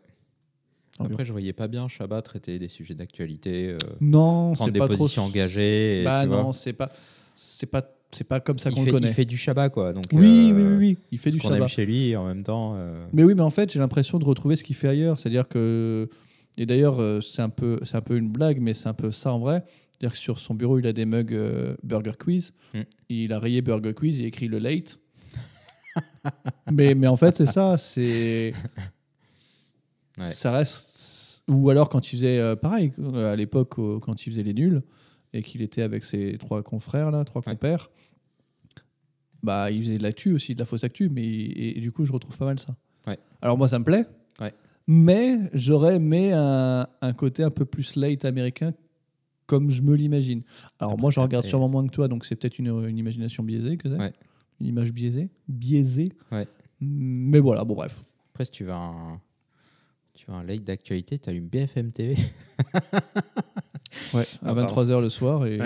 Après, je voyais pas bien Shabbat traiter des sujets d'actualité, euh, non, c'est des pas positions trop. engagées. et Bah non, c'est pas, c'est pas, c'est pas comme ça qu'on le connaît. il fait du Shabbat, quoi. Donc, Oui, euh, oui, oui, oui, il fait ce du qu'on aime Shabbat. chez lui, en même temps. euh, Mais oui, mais en fait, j'ai l'impression de retrouver ce qu'il fait ailleurs. C'est-à-dire que. Et d'ailleurs, euh, c'est un, peu, c'est un peu une blague, mais c'est un peu ça en vrai. C'est-à-dire que sur son bureau, il a des mugs euh, Burger Quiz. Mm. Il a rayé Burger Quiz, il écrit le late. [laughs] mais, mais en fait, c'est ça. C'est. Ouais. Ça reste. Ou alors, quand il faisait. pareil, à l'époque, quand il faisait les nuls, et qu'il était avec ses trois confrères, là, trois Ouais. compères, bah, il faisait de l'actu aussi, de la fausse actu. Mais, et, et du coup, je retrouve pas mal ça. Ouais. Alors, moi, ça me plaît. Ouais. Mais j'aurais aimé un, un côté un peu plus late américain, comme je me l'imagine. Alors, moi, je regarde sûrement moins que toi, donc c'est peut-être une, une imagination biaisée que c'est. Ouais. Une image biaisée. Biaisée. Ouais. Mais voilà, bon, bref. Après, si tu veux un, tu veux un late d'actualité, tu allumes BFM TV. [laughs] Ouais, à Ah, pardon. 23h le soir et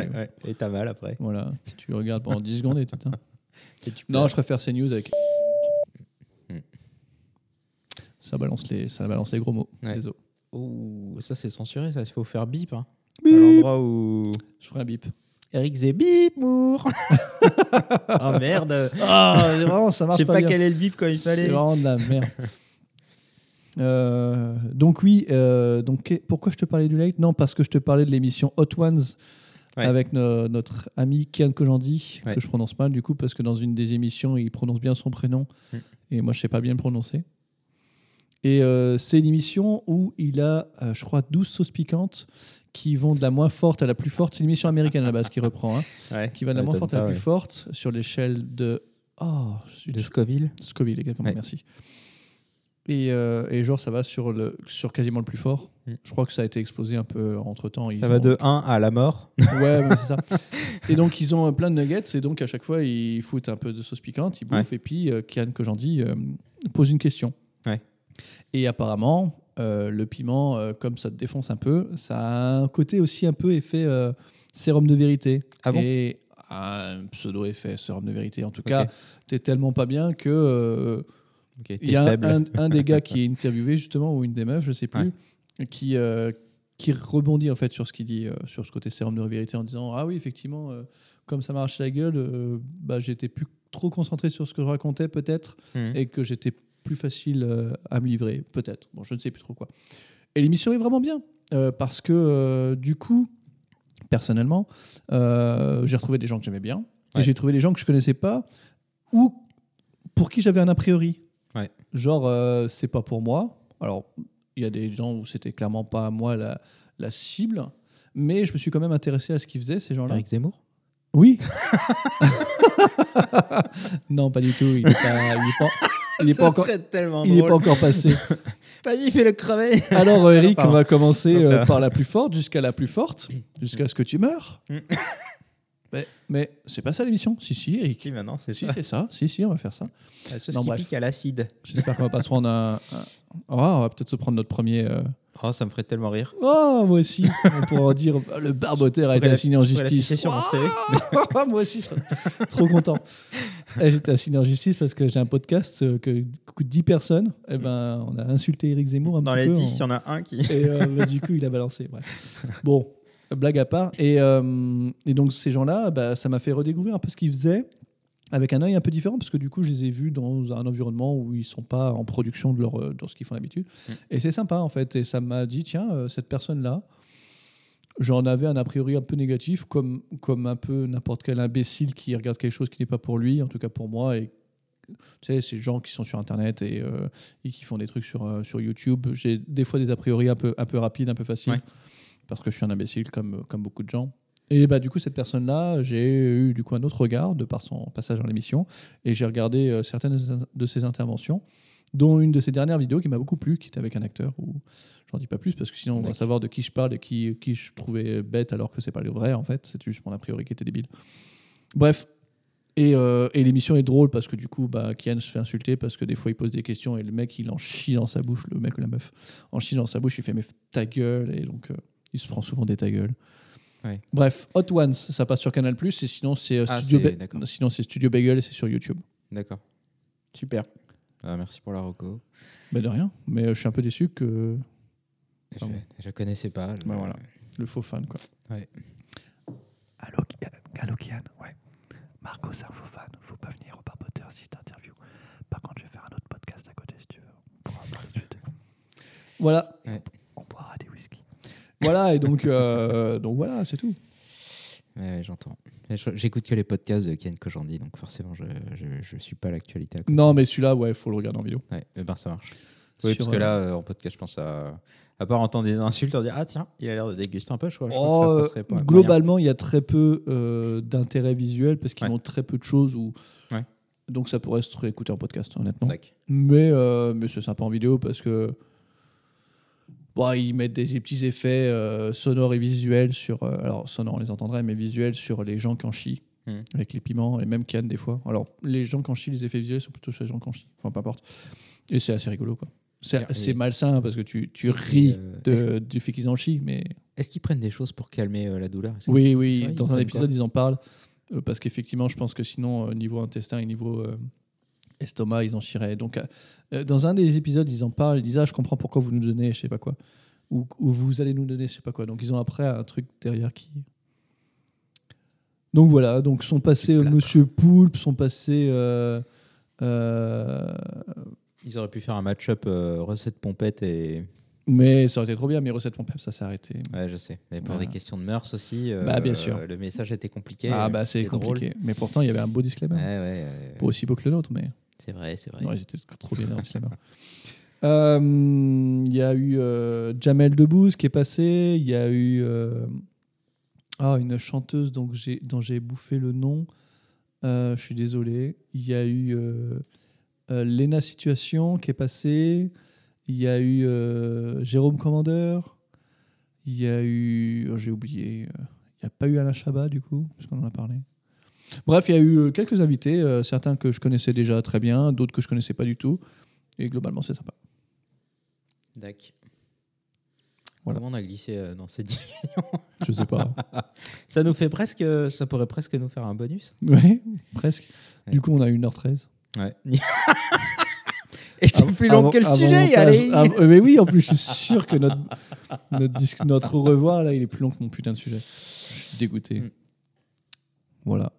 Et t'as mal après. voilà, tu regardes pendant 10 secondes et. [laughs] Et tu Non, je préfère CNews avec. Hmm. Ça balance les, ça balance les gros mots. Ouais. Désolé. Ouh, ça c'est censuré, ça. Il faut faire bip. Hein. À Bip. l'endroit où Je ferai un bip. Eric Zé bip, mour. oh [laughs] merde. Ah, vraiment, ça Je marche sais pas, pas quel est le bip quand il C'est fallait. vraiment de la merde. Euh, donc oui, euh, donc pourquoi je te parlais du late? Non, parce que je te parlais de l'émission Hot Ones Ouais. avec no- notre ami Kian Kojandi, Ouais. que je prononce mal du coup, parce que dans une des émissions, il prononce bien son prénom, Mm. et moi je sais pas bien le prononcer. Et euh, c'est une émission où il a, je crois, 12 sauces piquantes qui vont de la moins forte à la plus forte. C'est une émission américaine à la base qui reprend, hein, Ouais. qui va de la moins forte à la plus forte sur l'échelle de. Oh, De Scoville. Scoville, exactement, merci. Et, euh, et genre, ça va sur, le, sur quasiment le plus fort. Mm. Je crois que ça a été explosé un peu entre temps. Ça va de 1 à la mort. [laughs] Ouais, c'est ça. Et donc, ils ont plein de nuggets, et donc à chaque fois, ils foutent un peu de sauce piquante, ils bouffent, et puis euh, Kian Kojandi euh, pose une question. Ouais. Et apparemment, euh, le piment, euh, comme ça te défonce un peu, ça a un côté aussi un peu effet euh, sérum de vérité. Ah bon? Et un pseudo-effet sérum de vérité. En tout cas, t'es tellement pas bien que. Il y a un, un des gars qui est [laughs] interviewé justement ou une des meufs, je sais plus, qui euh, qui rebondit en fait sur ce qu'il dit euh, sur ce côté sérum de vérité en disant ah oui effectivement euh, comme ça marche la gueule, bah j'étais plus trop concentré sur ce que je racontais peut-être Mhm. et que j'étais plus facile à me livrer peut-être. Bon je ne sais plus trop quoi. Et l'émission est vraiment bien parce que du coup personnellement j'ai retrouvé des gens que j'aimais bien Ouais. et j'ai trouvé des gens que je connaissais pas ou pour qui j'avais un a priori. Ouais. Genre, euh, c'est pas pour moi. Alors, il y a des gens où c'était clairement pas moi la, la cible, mais je me suis quand même intéressé à ce qu'ils faisaient, ces gens-là. Eric Zemmour? Oui. [laughs] non, pas du tout. Il n'est pas, il est pas, il est pas encore, tellement il est pas encore passé. [laughs] Vas-y, fais le crever. Alors, [laughs] Eric, on va commencer euh, euh, par la plus forte jusqu'à la plus forte, jusqu'à ce que tu meurs. Mais mais c'est pas ça l'émission. Si, si, Eric. Maintenant, c'est Si, ça. c'est ça. Si, si, on va faire ça. La sauce Non, qui bref. pique à l'acide. J'espère qu'on va pas se prendre un. un- Oh, on va peut-être se prendre notre premier. euh, Oh, ça me ferait tellement rire. Oh, moi aussi. On pourra en dire oh, le barboteur a été assigné en justice. sur mon CV. moi aussi, je serais trop content. Eh, J'étais assigné en justice parce que j'ai un podcast euh, que coûte 10 personnes. Et ben, on a insulté Eric Zemmour un Dans petit les peu. 10, en- il y en a un qui. Et euh, bah, du coup, il a balancé. bref. Bon, blague à part. Et, euh, et donc, ces gens-là, bah, ça m'a fait redécouvrir un peu ce qu'ils faisaient avec un œil un peu différent parce que du coup, je les ai vus dans un environnement où ils sont pas en production de, leur, euh, de ce qu'ils font d'habitude. Mm. Et c'est sympa en fait. Et ça m'a dit, tiens, euh, cette personne-là, j'en avais un a priori un peu négatif, comme, comme un peu n'importe quel imbécile qui regarde quelque chose qui n'est pas pour lui, en tout cas pour moi. Et tu sais, ces gens qui sont sur Internet et, euh, et qui font des trucs sur, euh, sur YouTube, j'ai des fois des a priori un peu, un peu rapides, un peu faciles, Ouais. Parce que je suis un imbécile comme, comme beaucoup de gens. Et bah, du coup, cette personne-là, j'ai eu du coup un autre regard de par son passage dans l'émission, et j'ai regardé euh, certaines de ses interventions, dont une de ses dernières vidéos qui m'a beaucoup plu, qui était avec un acteur, où j'en dis pas plus, parce que sinon on va savoir de qui je parle et qui, qui je trouvais bête alors que c'est pas le vrai, en fait, c'est juste mon a priori qui était débile. Bref, et, euh, et l'émission est drôle parce que du coup, bah, Kian se fait insulter parce que des fois il pose des questions et le mec il en chie dans sa bouche, le mec ou la meuf en chie dans sa bouche, il fait mais ta gueule et donc euh, il se prend souvent des ta gueule. Ouais. Bref, Hot Ones, ça passe sur Canal et sinon c'est euh, Ah, Studio, Ba- sinon c'est Studio Bagel et c'est sur YouTube. D'accord. Super. Ah, merci pour la reco. Mais de rien, mais euh, je suis un peu déçu que Je, je connaissais pas. je- Bah voilà. le faux fan quoi. Ouais. Allô, Kian, allô, Kian, ouais. Marco, c'est un faux fan. Faut pas venir au barboteur si t'interviews. Par contre, je vais faire un autre podcast à côté si tu veux. On pourra parler de suite. [laughs] Voilà. Voilà et donc euh, donc voilà, c'est tout. Ouais, j'entends. J'écoute que les podcasts de Ken Kojandi, donc forcément, je, je, je suis pas à l'actualité. à. Non, mais celui-là, ouais, faut le regarder en vidéo. Ouais, eh ben ça marche. Oui, Sur, parce que euh, là, euh, en podcast, je pense à. À part entendre des insultes, on dit Ah, tiens, il a l'air de déguster un peu, je crois. je crois Oh, que ça euh, passerait pas. Globalement, il y a très peu euh, d'intérêt visuel parce qu'ils Ouais. ont très peu de choses. Où... Ouais. Donc ça pourrait se réécouter en podcast, honnêtement. Mais, euh, mais c'est sympa en vidéo parce que bon, ils mettent des, des petits effets euh, sonores et visuels sur. euh, alors, sonores, on les entendrait, mais visuels sur les gens qui en chient. Mhm. Avec les piments et même Cannes des fois. Alors, les gens qui en chient, les effets visuels sont plutôt sur les gens qui en chient. Enfin, peu importe. Et c'est assez rigolo, quoi. C'est malsain parce que tu, tu ris euh, de- du fait qu'ils en chient, mais Est-ce qu'ils prennent des choses pour calmer la douleur? Oui, oui, vrai, dans un épisode, ils en parlent. parce qu'effectivement, je pense que sinon, niveau intestin et niveau estomac, ils en chieraient. Donc, euh, euh, dans un des épisodes, ils en parlent. Ils disent Ah, je comprends pourquoi vous nous donnez, je sais pas quoi. Ou, ou vous allez nous donner, je sais pas quoi. Donc, ils ont après un truc derrière qui. Donc, voilà. Donc, sont passés euh. Monsieur Poulpe, sont passés. euh, euh, Ils auraient pu faire un match-up recette pompette et. mais ça aurait été trop bien. Mes recettes pompes, ça s'est arrêté. Ouais, je sais. Mais pour Voilà. des questions de mœurs aussi, euh, Bah, bien sûr. le message était compliqué. ah, bah, c'est drôle. compliqué. Mais pourtant, il y avait un beau disclaimer. Ouais, ouais, ouais. Pas aussi beau que le nôtre, mais. C'est vrai, c'est vrai. Non, ils étaient trop bien cinéma. [laughs] Euh, Il y a eu euh, Jamel Debbouze qui est passé. Il y a eu euh, ah, une chanteuse donc j'ai- dont j'ai bouffé le nom. Je suis désolé. Il y a eu Lena Situation qui est passée. Il y a eu Jérôme Commandeur. Il y a eu. oh, j'ai oublié. Il n'y a pas eu Alain Chabat du coup, puisqu'on en a parlé. Bref, il y a eu euh, quelques invités, euh, certains que je connaissais déjà très bien, d'autres que je connaissais pas du tout. Et globalement, c'est sympa. Dac. Voilà. Comment on a glissé euh, dans cette [laughs] Je sais pas. [laughs] Ça nous fait presque, ça pourrait presque nous faire un bonus. ouais, presque. Ouais. Du coup, on a 1h13. Ouais. [laughs] Et c'est plus long Avant- que le sujet, allez. avant- euh, mais oui, en plus, je suis sûr que notre, notre, disque- notre au revoir, là, il est plus long que mon putain de sujet. Je suis dégoûté. Mm. Voilà.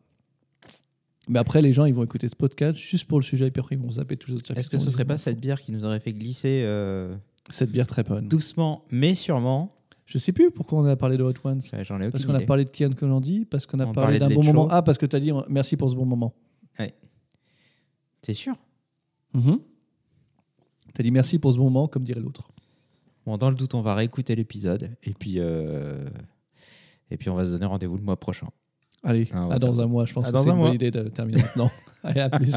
Mais après, les gens, ils vont écouter ce podcast juste pour le sujet, et puis après, ils vont zapper les autres Est-ce que ce serait pas cette bière qui nous aurait fait glisser euh, Cette bière très bonne. doucement, mais sûrement? Je sais plus pourquoi on a parlé de Hot Ones. J'en ai Parce qu'on a idée. parlé de Kian Colandi, parce qu'on a On parlé d'un bon moment. Ah, parce que tu as dit merci pour ce bon moment. T'es sûr? Mhm. Tu as dit merci pour ce bon moment, comme dirait l'autre. Bon, dans le doute, on va réécouter l'épisode et puis euh, et puis on va se donner rendez-vous le mois prochain. Allez, Ah, à dans un mois. Je pense que c'est un une bonne idée de terminer maintenant. [laughs] Allez, à plus.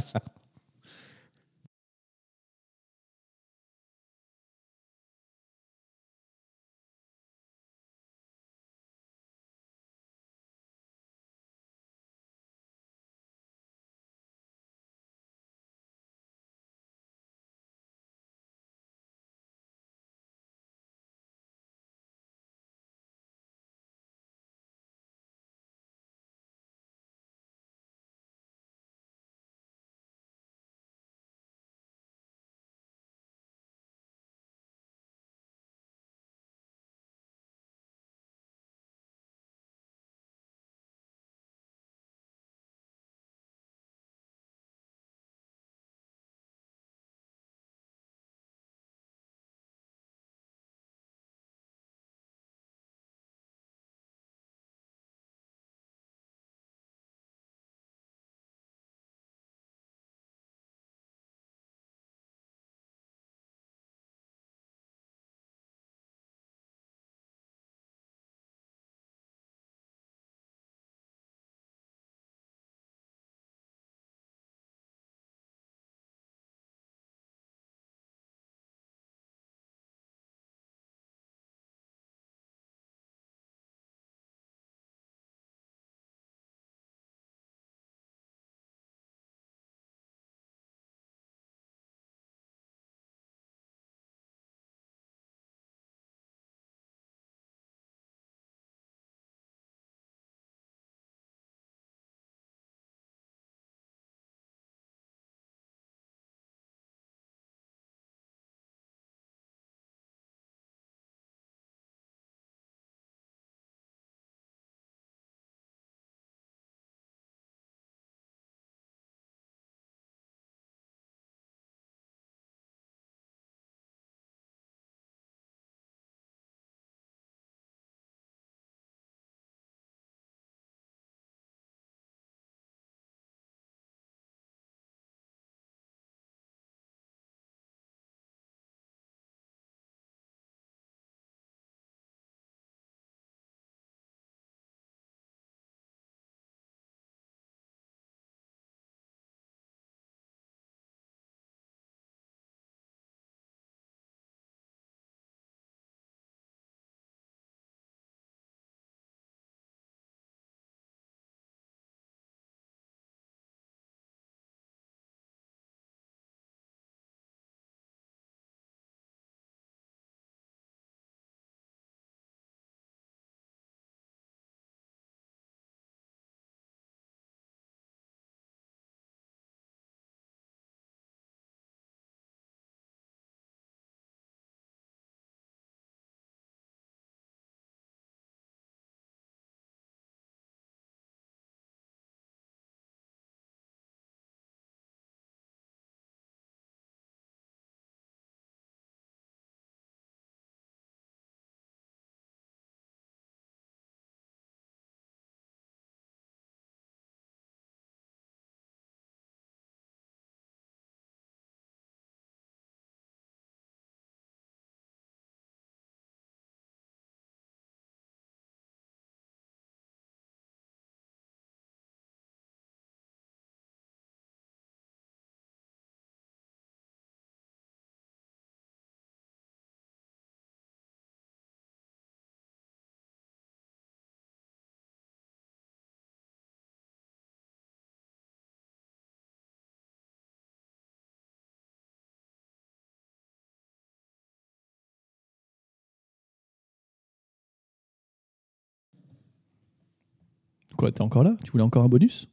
Quoi, t'es encore là? Tu voulais encore un bonus?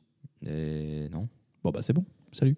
Et non. Bon, bah c'est bon. Salut.